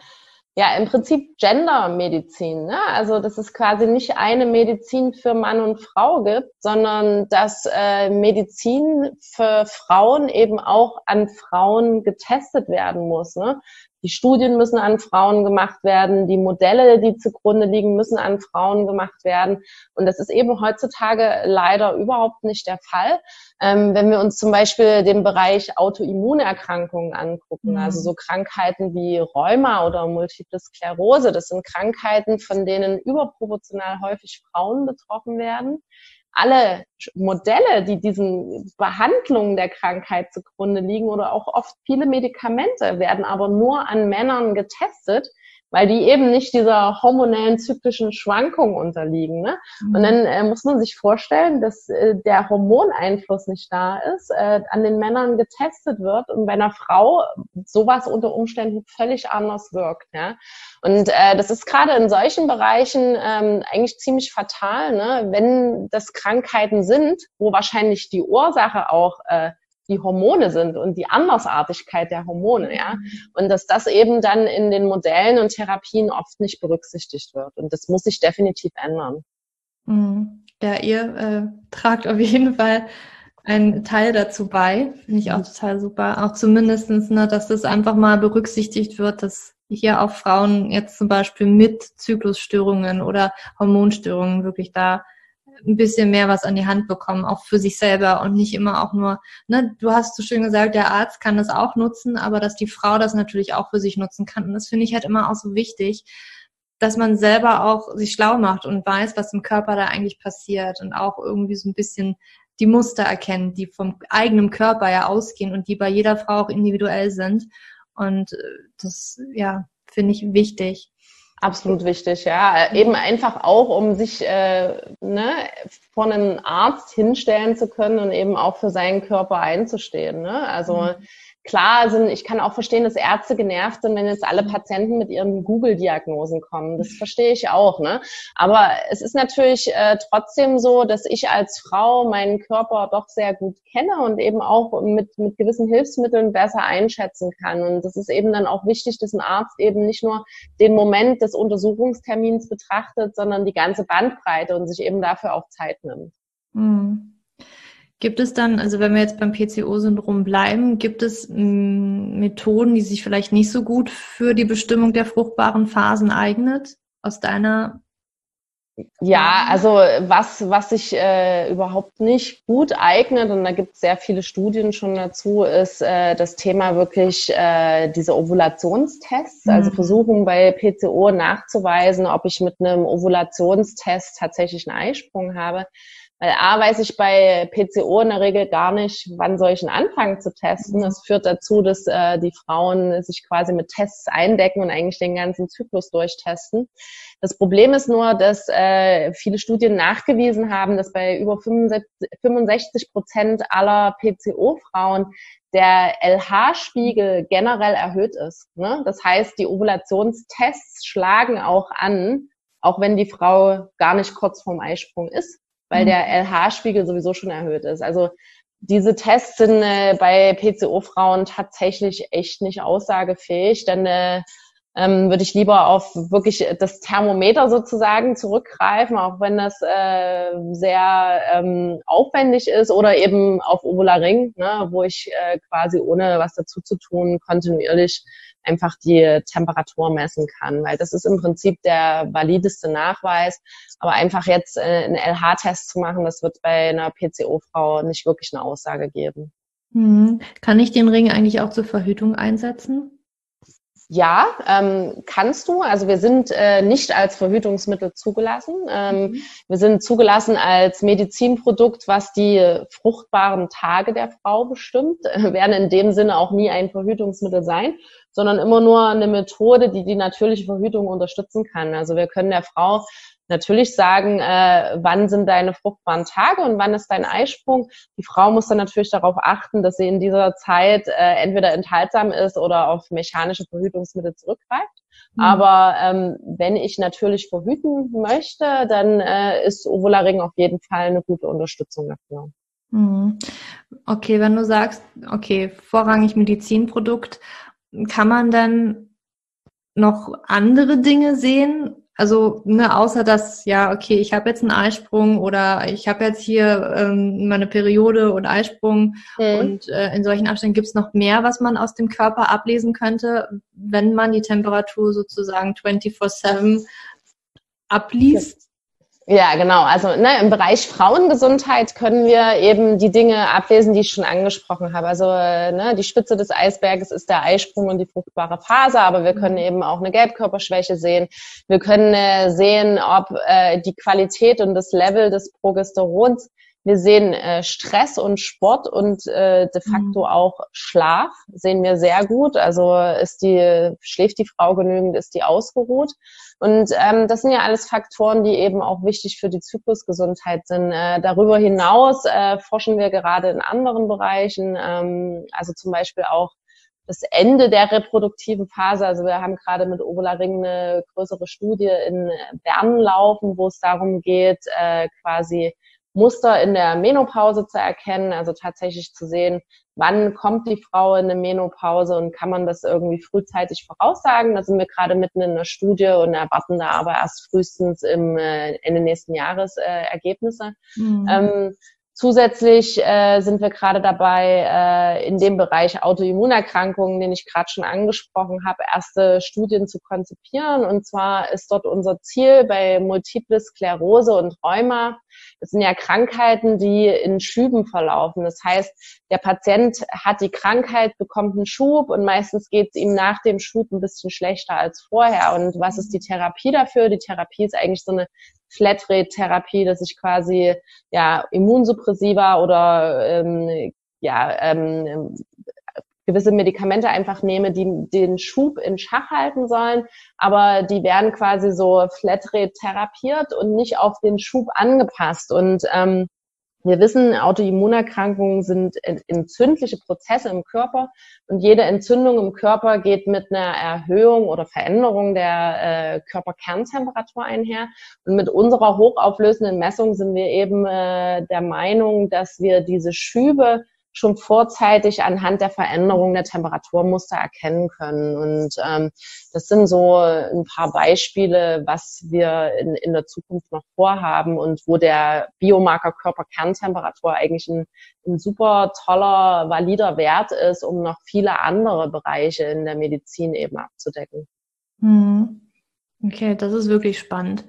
S2: ja im Prinzip Gendermedizin. Ne? Also dass es quasi nicht eine Medizin für Mann und Frau gibt, sondern dass äh, Medizin für Frauen eben auch an Frauen getestet werden muss. Ne? Die Studien müssen an Frauen gemacht werden, die Modelle, die zugrunde liegen, müssen an Frauen gemacht werden. Und das ist eben heutzutage leider überhaupt nicht der Fall. Ähm, wenn wir uns zum Beispiel den Bereich Autoimmunerkrankungen angucken, mhm. also so Krankheiten wie Rheuma oder Multiple Sklerose, das sind Krankheiten, von denen überproportional häufig Frauen betroffen werden alle Modelle, die diesen Behandlungen der Krankheit zugrunde liegen oder auch oft viele Medikamente werden aber nur an Männern getestet, weil die eben nicht dieser hormonellen zyklischen Schwankung unterliegen. Ne? Mhm. Und dann äh, muss man sich vorstellen, dass äh, der Hormoneinfluss nicht da ist, äh, an den Männern getestet wird und bei einer Frau sowas unter Umständen völlig anders wirkt. Ja? Und äh, das ist gerade in solchen Bereichen ähm, eigentlich ziemlich fatal, ne? wenn das Krankheiten sind, wo wahrscheinlich die Ursache auch äh, die Hormone sind und die Andersartigkeit der Hormone, ja. Und dass das eben dann in den Modellen und Therapien oft nicht berücksichtigt wird. Und das muss sich definitiv ändern.
S1: Mhm. Ja, ihr äh, tragt auf jeden Fall einen Teil dazu bei. Finde ich auch total super. Auch zumindestens, ne, dass das einfach mal berücksichtigt wird, dass hier auch Frauen jetzt zum Beispiel mit Zyklusstörungen oder Hormonstörungen wirklich da ein bisschen mehr was an die Hand bekommen, auch für sich selber und nicht immer auch nur, ne, du hast so schön gesagt, der Arzt kann das auch nutzen, aber dass die Frau das natürlich auch für sich nutzen kann. Und das finde ich halt immer auch so wichtig, dass man selber auch sich schlau macht und weiß, was im Körper da eigentlich passiert und auch irgendwie so ein bisschen die Muster erkennt, die vom eigenen Körper ja ausgehen und die bei jeder Frau auch individuell sind. Und äh, das, ja, finde ich wichtig.
S2: Absolut wichtig, ja. Mhm. Eben einfach auch, um sich äh, ne, vor einen Arzt hinstellen zu können und eben auch für seinen Körper einzustehen. Ne? Also mhm klar sind, ich kann auch verstehen, dass Ärzte genervt sind, wenn jetzt alle Patienten mit ihren Google-Diagnosen kommen. Das verstehe ich auch, ne? Aber es ist natürlich äh, trotzdem so, dass ich als Frau meinen Körper doch sehr gut kenne und eben auch mit, mit gewissen Hilfsmitteln besser einschätzen kann. Und das ist eben dann auch wichtig, dass ein Arzt eben nicht nur den Moment des Untersuchungstermins betrachtet, sondern die ganze Bandbreite und sich eben dafür auch Zeit nimmt.
S1: Mhm. Gibt es dann, also wenn wir jetzt beim PCO-Syndrom bleiben, gibt es mh, mm, Methoden, die sich vielleicht nicht so gut für die Bestimmung der fruchtbaren Phasen eignet, aus deiner
S2: ja, also was, was sich äh, überhaupt nicht gut eignet, und da gibt es sehr viele Studien schon dazu, ist äh, das Thema wirklich äh, diese Ovulationstests, also mhm. also versuchen bei PCO nachzuweisen, ob ich mit einem Ovulationstest tatsächlich einen Eisprung habe. Weil A weiß ich bei PCO in der Regel gar nicht, wann soll ich anfangen zu testen. Das führt dazu, dass äh, die Frauen sich quasi mit Tests eindecken und eigentlich den ganzen Zyklus durchtesten. Das Problem ist nur, dass äh, viele Studien nachgewiesen haben, dass bei über 65 Prozent aller PCO-Frauen der LH-Spiegel generell erhöht ist. Ne? Das heißt, die Ovulationstests schlagen auch an, auch wenn die Frau gar nicht kurz vorm Eisprung ist weil mhm. der LH-Spiegel sowieso schon erhöht ist. Also diese Tests sind äh, bei PCO-Frauen tatsächlich echt nicht aussagefähig. Dann äh, ähm, würde ich lieber auf wirklich das Thermometer sozusagen zurückgreifen, auch wenn das äh, sehr ähm, aufwendig ist, oder eben auf Ovularing, ne, wo ich äh, quasi ohne was dazu zu tun kontinuierlich einfach die Temperatur messen kann, weil das ist im Prinzip der valideste Nachweis. Aber einfach jetzt äh, einen LH-Test zu machen, das wird bei einer PCO-Frau nicht wirklich eine Aussage geben.
S1: Mhm. Kann ich den Ring eigentlich auch zur Verhütung einsetzen?
S2: Ja, ähm, kannst du. Also wir sind äh, nicht als Verhütungsmittel zugelassen. Ähm, mhm. Wir sind zugelassen als Medizinprodukt, was die fruchtbaren Tage der Frau bestimmt. Äh, werden in dem Sinne auch nie ein Verhütungsmittel sein, sondern immer nur eine Methode, die die natürliche Verhütung unterstützen kann. Also wir können der Frau natürlich sagen, äh, wann sind deine fruchtbaren Tage und wann ist dein Eisprung. Die Frau muss dann natürlich darauf achten, dass sie in dieser Zeit äh, entweder enthaltsam ist oder auf mechanische Verhütungsmittel zurückgreift. Mhm. Aber ähm, wenn ich natürlich verhüten möchte, dann äh, ist Ovularing auf jeden Fall eine gute Unterstützung dafür.
S1: Mhm. Okay, wenn du sagst, okay, vorrangig Medizinprodukt, kann man dann noch andere Dinge sehen? Also, ne, außer dass, ja, okay, ich habe jetzt einen Eisprung oder ich habe jetzt hier ähm, meine Periode und Eisprung mhm. und äh, in solchen Abständen gibt es noch mehr, was man aus dem Körper ablesen könnte, wenn man die Temperatur sozusagen 24-7 abliest?
S2: Ja, genau. Also ne, im Bereich Frauengesundheit können wir eben die Dinge ablesen, die ich schon angesprochen habe. Also ne, die Spitze des Eisberges ist der Eisprung und die fruchtbare Phase, aber wir können eben auch eine Gelbkörperschwäche sehen. Wir können äh, sehen, ob äh, die Qualität und das Level des Progesterons wir sehen äh, Stress und Sport und äh, de facto mhm. auch Schlaf sehen wir sehr gut. Also ist die, schläft die Frau genügend, ist die ausgeruht. Und ähm, das sind ja alles Faktoren, die eben auch wichtig für die Zyklusgesundheit sind. Äh, darüber hinaus äh, forschen wir gerade in anderen Bereichen, ähm, also zum Beispiel auch das Ende der reproduktiven Phase. Also wir haben gerade mit Obola Ring eine größere Studie in Bern laufen, wo es darum geht, äh, quasi Muster in der Menopause zu erkennen, also tatsächlich zu sehen, wann kommt die Frau in eine Menopause und kann man das irgendwie frühzeitig voraussagen. Da sind wir gerade mitten in einer Studie und erwarten da aber erst frühestens im äh, Ende nächsten Jahres äh, Ergebnisse. Mhm. Ähm, Zusätzlich äh, sind wir gerade dabei, äh, in dem Bereich Autoimmunerkrankungen, den ich gerade schon angesprochen habe, erste Studien zu konzipieren. Und zwar ist dort unser Ziel bei Multiple Sklerose und Rheuma. Das sind ja Krankheiten, die in Schüben verlaufen. Das heißt, der Patient hat die Krankheit, bekommt einen Schub und meistens geht es ihm nach dem Schub ein bisschen schlechter als vorher. Und was ist die Therapie dafür? Die Therapie ist eigentlich so eine Flatrate-Therapie, dass ich quasi ja Immunsuppressiva oder ähm, ja ähm, gewisse Medikamente einfach nehme, die den Schub in Schach halten sollen, aber die werden quasi so Flatrate therapiert und nicht auf den Schub angepasst. Und ähm, wir wissen, Autoimmunerkrankungen sind entzündliche Prozesse im Körper und jede Entzündung im Körper geht mit einer Erhöhung oder Veränderung der äh, Körperkerntemperatur einher. Und mit unserer hochauflösenden Messung sind wir eben äh, der Meinung, dass wir diese Schübe schon vorzeitig anhand der Veränderung der Temperaturmuster erkennen können. Und ähm, das sind so ein paar Beispiele, was wir in, in der Zukunft noch vorhaben und wo der Biomarker Körperkerntemperatur eigentlich ein, ein super toller, valider Wert ist, um noch viele andere Bereiche in der Medizin eben abzudecken.
S1: Hm. Okay, das ist wirklich spannend.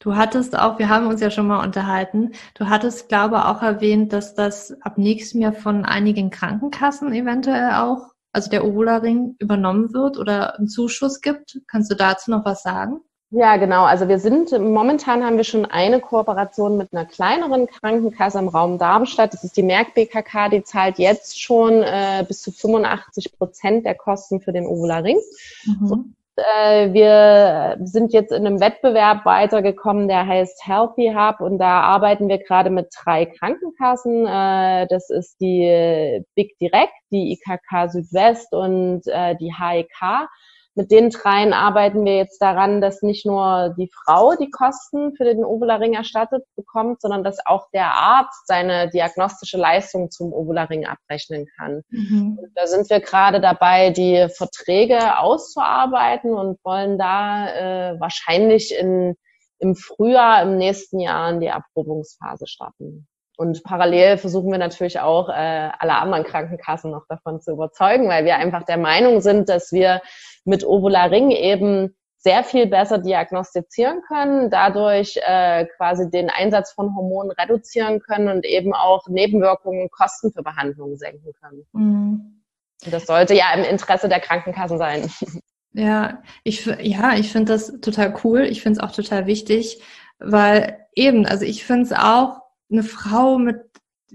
S1: Du hattest auch, wir haben uns ja schon mal unterhalten, du hattest, glaube auch erwähnt, dass das ab nächstem Jahr von einigen Krankenkassen eventuell auch, also der Obola-Ring übernommen wird oder einen Zuschuss gibt. Kannst du dazu noch was sagen?
S2: Ja, genau. Also wir sind, momentan haben wir schon eine Kooperation mit einer kleineren Krankenkasse im Raum Darmstadt. Das ist die Merck BKK, die zahlt jetzt schon äh, bis zu 85 Prozent der Kosten für den Ovola Ring. Mhm äh, wir sind jetzt in einem Wettbewerb weitergekommen, der heißt Healthy Hub und da arbeiten wir gerade mit drei Krankenkassen. Äh, das ist die Big Direct, die IKK Südwest und äh, die HEK mit den dreien arbeiten wir jetzt daran, dass nicht nur die Frau die Kosten für den Ovularing erstattet bekommt, sondern dass auch der Arzt seine diagnostische Leistung zum Ovularing abrechnen kann. Mhm. Da sind wir gerade dabei, die Verträge auszuarbeiten und wollen da äh, wahrscheinlich in, im Frühjahr im nächsten Jahr in die Erprobungsphase starten. Und parallel versuchen wir natürlich auch, äh, alle anderen Krankenkassen noch davon zu überzeugen, weil wir einfach der Meinung sind, dass wir mit Ovula Ring eben sehr viel besser diagnostizieren können, dadurch äh, quasi den Einsatz von Hormonen reduzieren können und eben auch Nebenwirkungen und Kosten für Behandlungen senken können. Mhm. Das sollte ja im Interesse der Krankenkassen sein.
S1: Ja, ich, ja, ich finde das total cool. Ich finde es auch total wichtig, weil eben, also ich finde es auch eine Frau mit,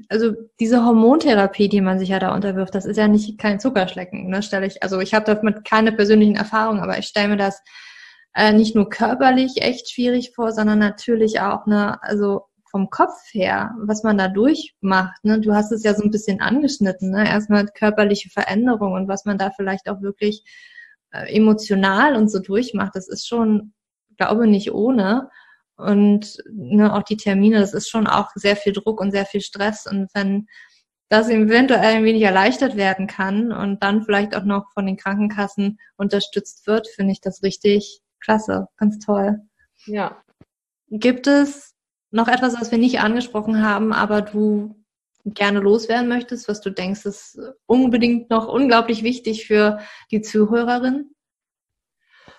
S1: also diese Hormontherapie, die man sich ja da unterwirft, das ist ja nicht kein Zuckerschlecken, ne, stelle ich, also ich habe damit keine persönlichen Erfahrungen, aber ich stelle mir das äh, nicht nur körperlich echt schwierig vor, sondern natürlich auch, ne, also vom Kopf her, was man da durchmacht, ne, du hast es ja so ein bisschen angeschnitten, ne, erstmal körperliche Veränderung und was man da vielleicht auch wirklich äh, emotional und so durchmacht, das ist schon, glaube nicht ohne. Und ne, auch die Termine, das ist schon auch sehr viel Druck und sehr viel Stress. Und wenn das eventuell ein wenig erleichtert werden kann und dann vielleicht auch noch von den Krankenkassen unterstützt wird, finde ich das richtig klasse, ganz toll.
S2: Ja.
S1: Gibt es noch etwas, was wir nicht angesprochen haben, aber du gerne loswerden möchtest, was du denkst, ist unbedingt noch unglaublich wichtig für die Zuhörerin?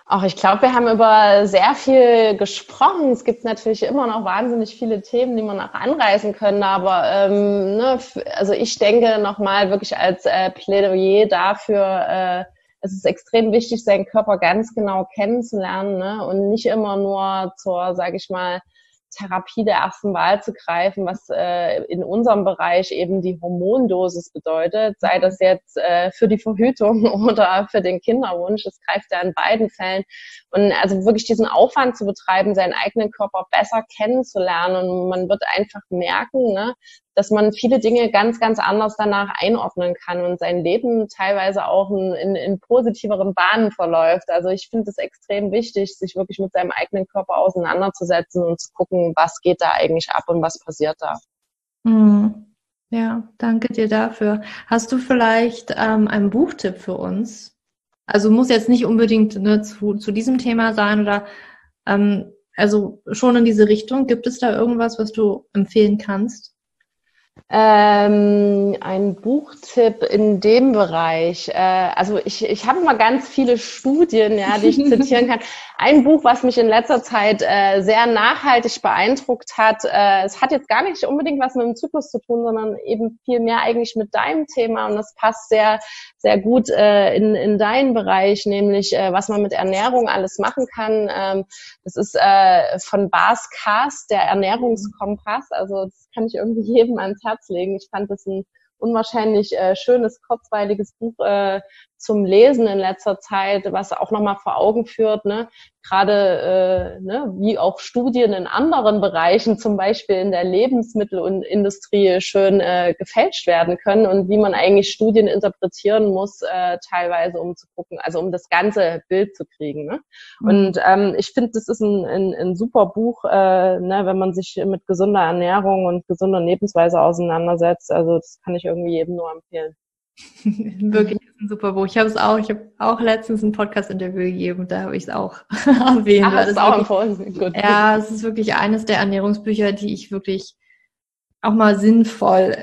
S2: Auch ich glaube, wir haben über sehr viel gesprochen. Es gibt natürlich immer noch wahnsinnig viele Themen, die man auch anreißen können. Aber ähm, ne, also ich denke nochmal wirklich als äh, Plädoyer dafür, äh, es ist extrem wichtig, seinen Körper ganz genau kennenzulernen ne? und nicht immer nur zur, sage ich mal, Therapie der ersten Wahl zu greifen, was äh, in unserem Bereich eben die Hormondosis bedeutet, sei das jetzt äh, für die Verhütung oder für den Kinderwunsch. Es greift ja in beiden Fällen. Und also wirklich diesen Aufwand zu betreiben, seinen eigenen Körper besser kennenzulernen. Und man wird einfach merken, ne, dass man viele Dinge ganz, ganz anders danach einordnen kann und sein Leben teilweise auch in, in, in positiveren Bahnen verläuft. Also ich finde es extrem wichtig, sich wirklich mit seinem eigenen Körper auseinanderzusetzen und zu gucken, was geht da eigentlich ab und was passiert da.
S1: Mhm. Ja, danke dir dafür. Hast du vielleicht ähm, einen Buchtipp für uns? Also muss jetzt nicht unbedingt ne, zu, zu diesem Thema sein oder ähm, also schon in diese Richtung. Gibt es da irgendwas, was du empfehlen kannst?
S2: Ähm, ein Buchtipp in dem Bereich. Äh, also ich, ich habe mal ganz viele Studien, ja, die ich zitieren kann. Ein Buch, was mich in letzter Zeit äh, sehr nachhaltig beeindruckt hat. Äh, es hat jetzt gar nicht unbedingt was mit dem Zyklus zu tun, sondern eben viel mehr eigentlich mit deinem Thema und das passt sehr, sehr gut äh, in, in deinen Bereich, nämlich äh, was man mit Ernährung alles machen kann. Ähm, das ist äh, von Bas Cast, der Ernährungskompass. Also das kann ich irgendwie jedem ans Herz legen. Ich fand das ein unwahrscheinlich äh, schönes, kurzweiliges Buch äh, zum Lesen in letzter Zeit, was auch nochmal vor Augen führt, ne? gerade äh, ne, wie auch Studien in anderen Bereichen, zum Beispiel in der Lebensmittelindustrie, schön äh, gefälscht werden können und wie man eigentlich Studien interpretieren muss, äh, teilweise um zu gucken, also um das ganze Bild zu kriegen. Ne? Mhm. Und ähm, ich finde, das ist ein, ein, ein super Buch, äh, ne, wenn man sich mit gesunder Ernährung und gesunder Lebensweise auseinandersetzt. Also das kann ich irgendwie jedem nur empfehlen.
S1: Wirklich ein super Buch. Ich habe es auch, ich habe auch letztens ein Podcast-Interview gegeben, da habe ich es auch erwähnt.
S2: Ach, das ist auch empfohlen.
S1: Gut. Ja, es ist wirklich eines der Ernährungsbücher, die ich wirklich auch mal sinnvoll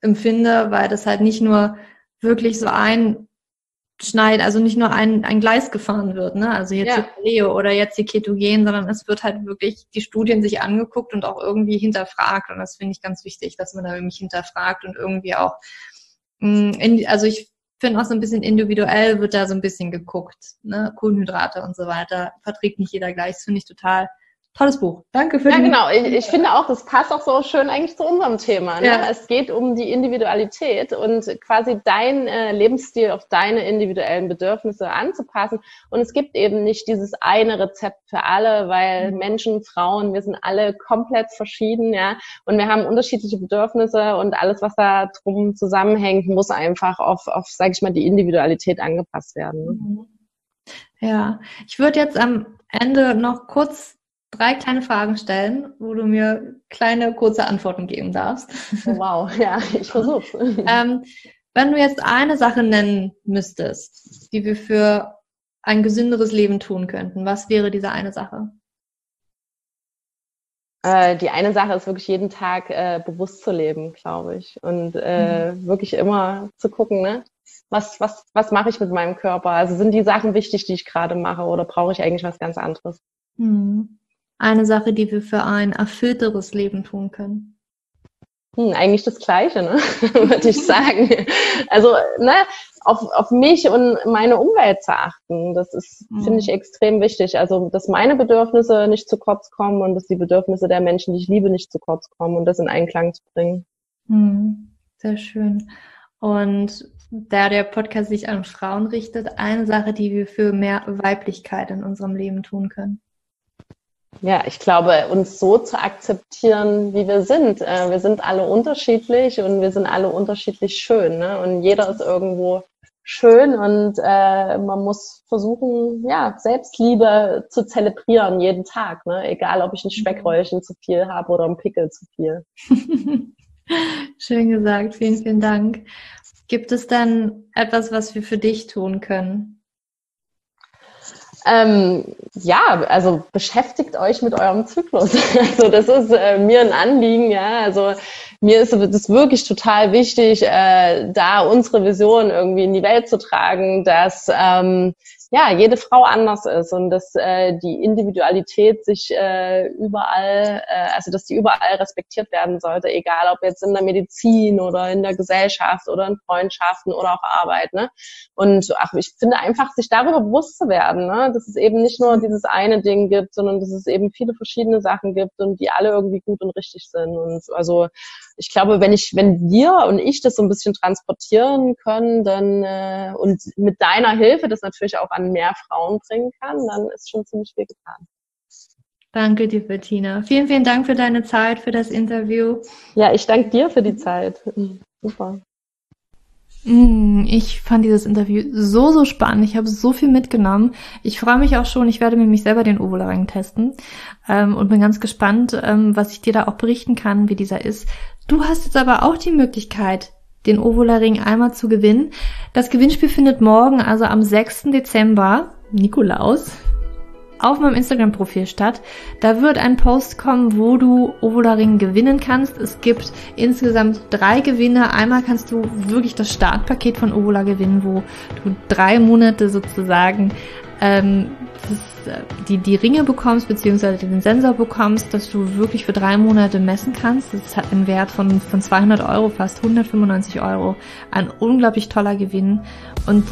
S1: empfinde, weil das halt nicht nur wirklich so einschneidet, also nicht nur ein, ein Gleis gefahren wird, ne? Also jetzt ja. die Paleo oder jetzt die Ketogen, sondern es wird halt wirklich die Studien sich angeguckt und auch irgendwie hinterfragt. Und das finde ich ganz wichtig, dass man da irgendwie hinterfragt und irgendwie auch Mm, also ich finde auch so ein bisschen individuell wird da so ein bisschen geguckt. Ne? Kohlenhydrate und so weiter verträgt nicht jeder gleich. Das finde ich total Tolles Buch. Danke für
S2: Ja, genau. Ich, ich, finde auch, das passt auch so schön eigentlich zu unserem Thema. Ne? Ja. Es geht um die Individualität und quasi dein äh, Lebensstil auf deine individuellen Bedürfnisse anzupassen. Und es gibt eben nicht dieses eine Rezept für alle, weil mhm. Menschen, Frauen, wir sind alle komplett verschieden, ja. Und wir haben unterschiedliche Bedürfnisse und alles, was da drum zusammenhängt, muss einfach auf, auf sage ich mal, die Individualität angepasst werden. Ne? Mhm.
S1: Ja, ich würde jetzt am Ende noch kurz drei kleine Fragen stellen, wo du mir kleine, kurze Antworten geben darfst.
S2: Oh, wow, ja, ich versuch's. ähm,
S1: wenn du jetzt eine Sache nennen müsstest, die wir für ein gesünderes Leben tun könnten, was wäre diese eine Sache?
S2: Äh, die eine Sache ist wirklich jeden Tag äh, bewusst zu leben, glaube ich. Und äh, mhm. wirklich immer zu gucken, ne? Was, was, was mache ich mit meinem Körper? Also sind die Sachen wichtig, die ich gerade mache, oder brauche ich eigentlich was ganz anderes?
S1: Mhm eine Sache, die wir für ein erfüllteres Leben tun können?
S2: Hm, eigentlich das Gleiche, ne? würde ich sagen. Also, ne, auf, auf mich und meine Umwelt zu achten, das ist, mhm. finde ich, extrem wichtig. Also, dass meine Bedürfnisse nicht zu kurz kommen und dass die Bedürfnisse der Menschen, die ich liebe, nicht zu kurz kommen und das in Einklang zu bringen.
S1: Mhm. Sehr schön. Und da der Podcast sich an Frauen richtet, eine Sache, die wir für mehr Weiblichkeit in unserem Leben tun können.
S2: Ja, ich glaube, uns so zu akzeptieren, wie wir sind. Äh, wir sind alle unterschiedlich und wir sind alle unterschiedlich schön. Ne? Und jeder ist irgendwo schön und äh, man muss versuchen, ja, Selbstliebe zu zelebrieren jeden Tag. Ne? Egal, ob ich ein Speckröllchen zu viel habe oder ein Pickel zu viel.
S1: Schön gesagt, vielen, vielen Dank. Gibt es dann etwas, was wir für dich tun können?
S2: Ähm, ja, also beschäftigt euch mit eurem Zyklus. Also das ist äh, mir ein Anliegen, ja. Also mir ist es wirklich total wichtig, äh, da unsere Vision irgendwie in die Welt zu tragen, dass ähm, ja, jede Frau anders ist und dass äh, die Individualität sich äh, überall, äh, also dass die überall respektiert werden sollte, egal ob jetzt in der Medizin oder in der Gesellschaft oder in Freundschaften oder auch Arbeit. Ne? Und ach, ich finde einfach, sich darüber bewusst zu werden, ne? dass es eben nicht nur dieses eine Ding gibt, sondern dass es eben viele verschiedene Sachen gibt und die alle irgendwie gut und richtig sind. Und also ich glaube, wenn ich, wenn wir und ich das so ein bisschen transportieren können, dann äh, und mit deiner Hilfe das natürlich auch an mehr Frauen bringen kann, dann ist schon ziemlich viel getan.
S1: Danke dir, Bettina. Vielen, vielen Dank für deine Zeit, für das Interview.
S2: Ja, ich danke dir für die Zeit. Super.
S1: Mm, ich fand dieses Interview so, so spannend. Ich habe so viel mitgenommen. Ich freue mich auch schon. Ich werde mir mich selber den Ovularring testen ähm, und bin ganz gespannt, ähm, was ich dir da auch berichten kann, wie dieser ist. Du hast jetzt aber auch die Möglichkeit, den Ovularing einmal zu gewinnen. Das Gewinnspiel findet morgen, also am 6. Dezember, Nikolaus, auf meinem Instagram-Profil statt. Da wird ein Post kommen, wo du Ovularing gewinnen kannst. Es gibt insgesamt drei Gewinne. Einmal kannst du wirklich das Startpaket von Ovula gewinnen, wo du drei Monate sozusagen ähm, das, äh, die, die Ringe bekommst, beziehungsweise den Sensor bekommst, dass du wirklich für drei Monate messen kannst. Das hat einen Wert von, von 200 Euro, fast 195 Euro. Ein unglaublich toller Gewinn. Und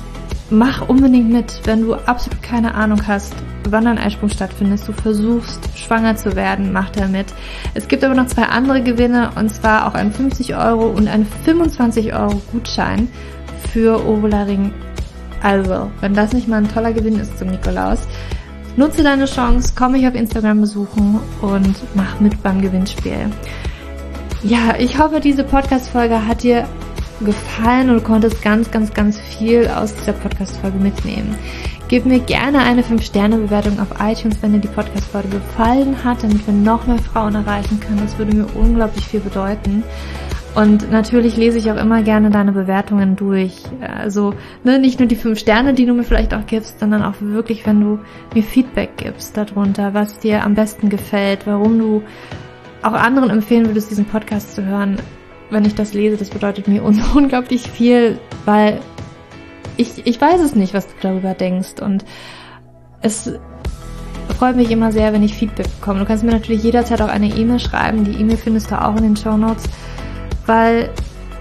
S1: mach unbedingt mit, wenn du absolut keine Ahnung hast, wann ein Eisprung stattfindet, du versuchst schwanger zu werden, mach da mit. Es gibt aber noch zwei andere Gewinne und zwar auch ein 50 Euro und ein 25 Euro Gutschein für Ovularing also, wenn das nicht mal ein toller Gewinn ist zum Nikolaus, nutze deine Chance, komm mich auf Instagram besuchen und mach mit beim Gewinnspiel. Ja, ich hoffe, diese Podcast-Folge hat dir gefallen und du konntest ganz, ganz, ganz viel aus dieser Podcast-Folge mitnehmen. Gib mir gerne eine 5-Sterne-Bewertung auf iTunes, wenn dir die Podcast-Folge gefallen hat, damit wir noch mehr Frauen erreichen können. Das würde mir unglaublich viel bedeuten. Und natürlich lese ich auch immer gerne deine Bewertungen durch. Also ne, nicht nur die fünf Sterne, die du mir vielleicht auch gibst, sondern auch wirklich, wenn du mir Feedback gibst darunter, was dir am besten gefällt, warum du auch anderen empfehlen würdest, diesen Podcast zu hören. Wenn ich das lese, das bedeutet mir unglaublich viel, weil ich, ich weiß es nicht, was du darüber denkst. Und es freut mich immer sehr, wenn ich Feedback bekomme. Du kannst mir natürlich jederzeit auch eine E-Mail schreiben. Die E-Mail findest du auch in den Show Notes weil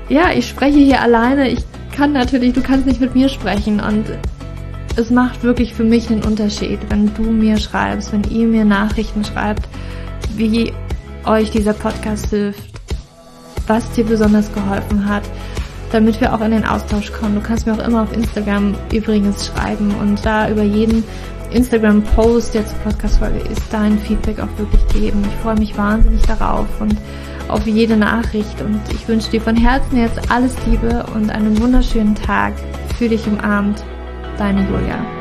S1: ja, ich spreche hier alleine. Ich kann natürlich, du kannst nicht mit mir sprechen und es macht wirklich für mich einen Unterschied, wenn du mir schreibst, wenn ihr mir Nachrichten schreibt, wie euch dieser Podcast hilft, was dir besonders geholfen hat, damit wir auch in den Austausch kommen. Du kannst mir auch immer auf Instagram übrigens schreiben und da über jeden Instagram-Post, der zur Podcast-Folge ist, dein Feedback auch wirklich geben. Ich freue mich wahnsinnig darauf und auf jede Nachricht und ich wünsche dir von Herzen jetzt alles Liebe und einen wunderschönen Tag. Für dich umarmt, deine Julia.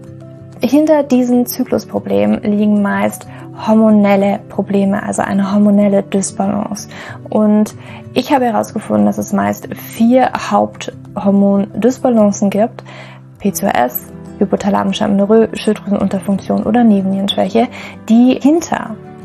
S1: hinter diesen Zyklusproblemen liegen meist hormonelle Probleme, also eine hormonelle Dysbalance. Und ich habe herausgefunden, dass es meist vier Haupthormon-Dysbalancen gibt. PCOS, hypothalamische Amenorrhoe, Schilddrüsenunterfunktion oder Nebennierenschwäche, die hinter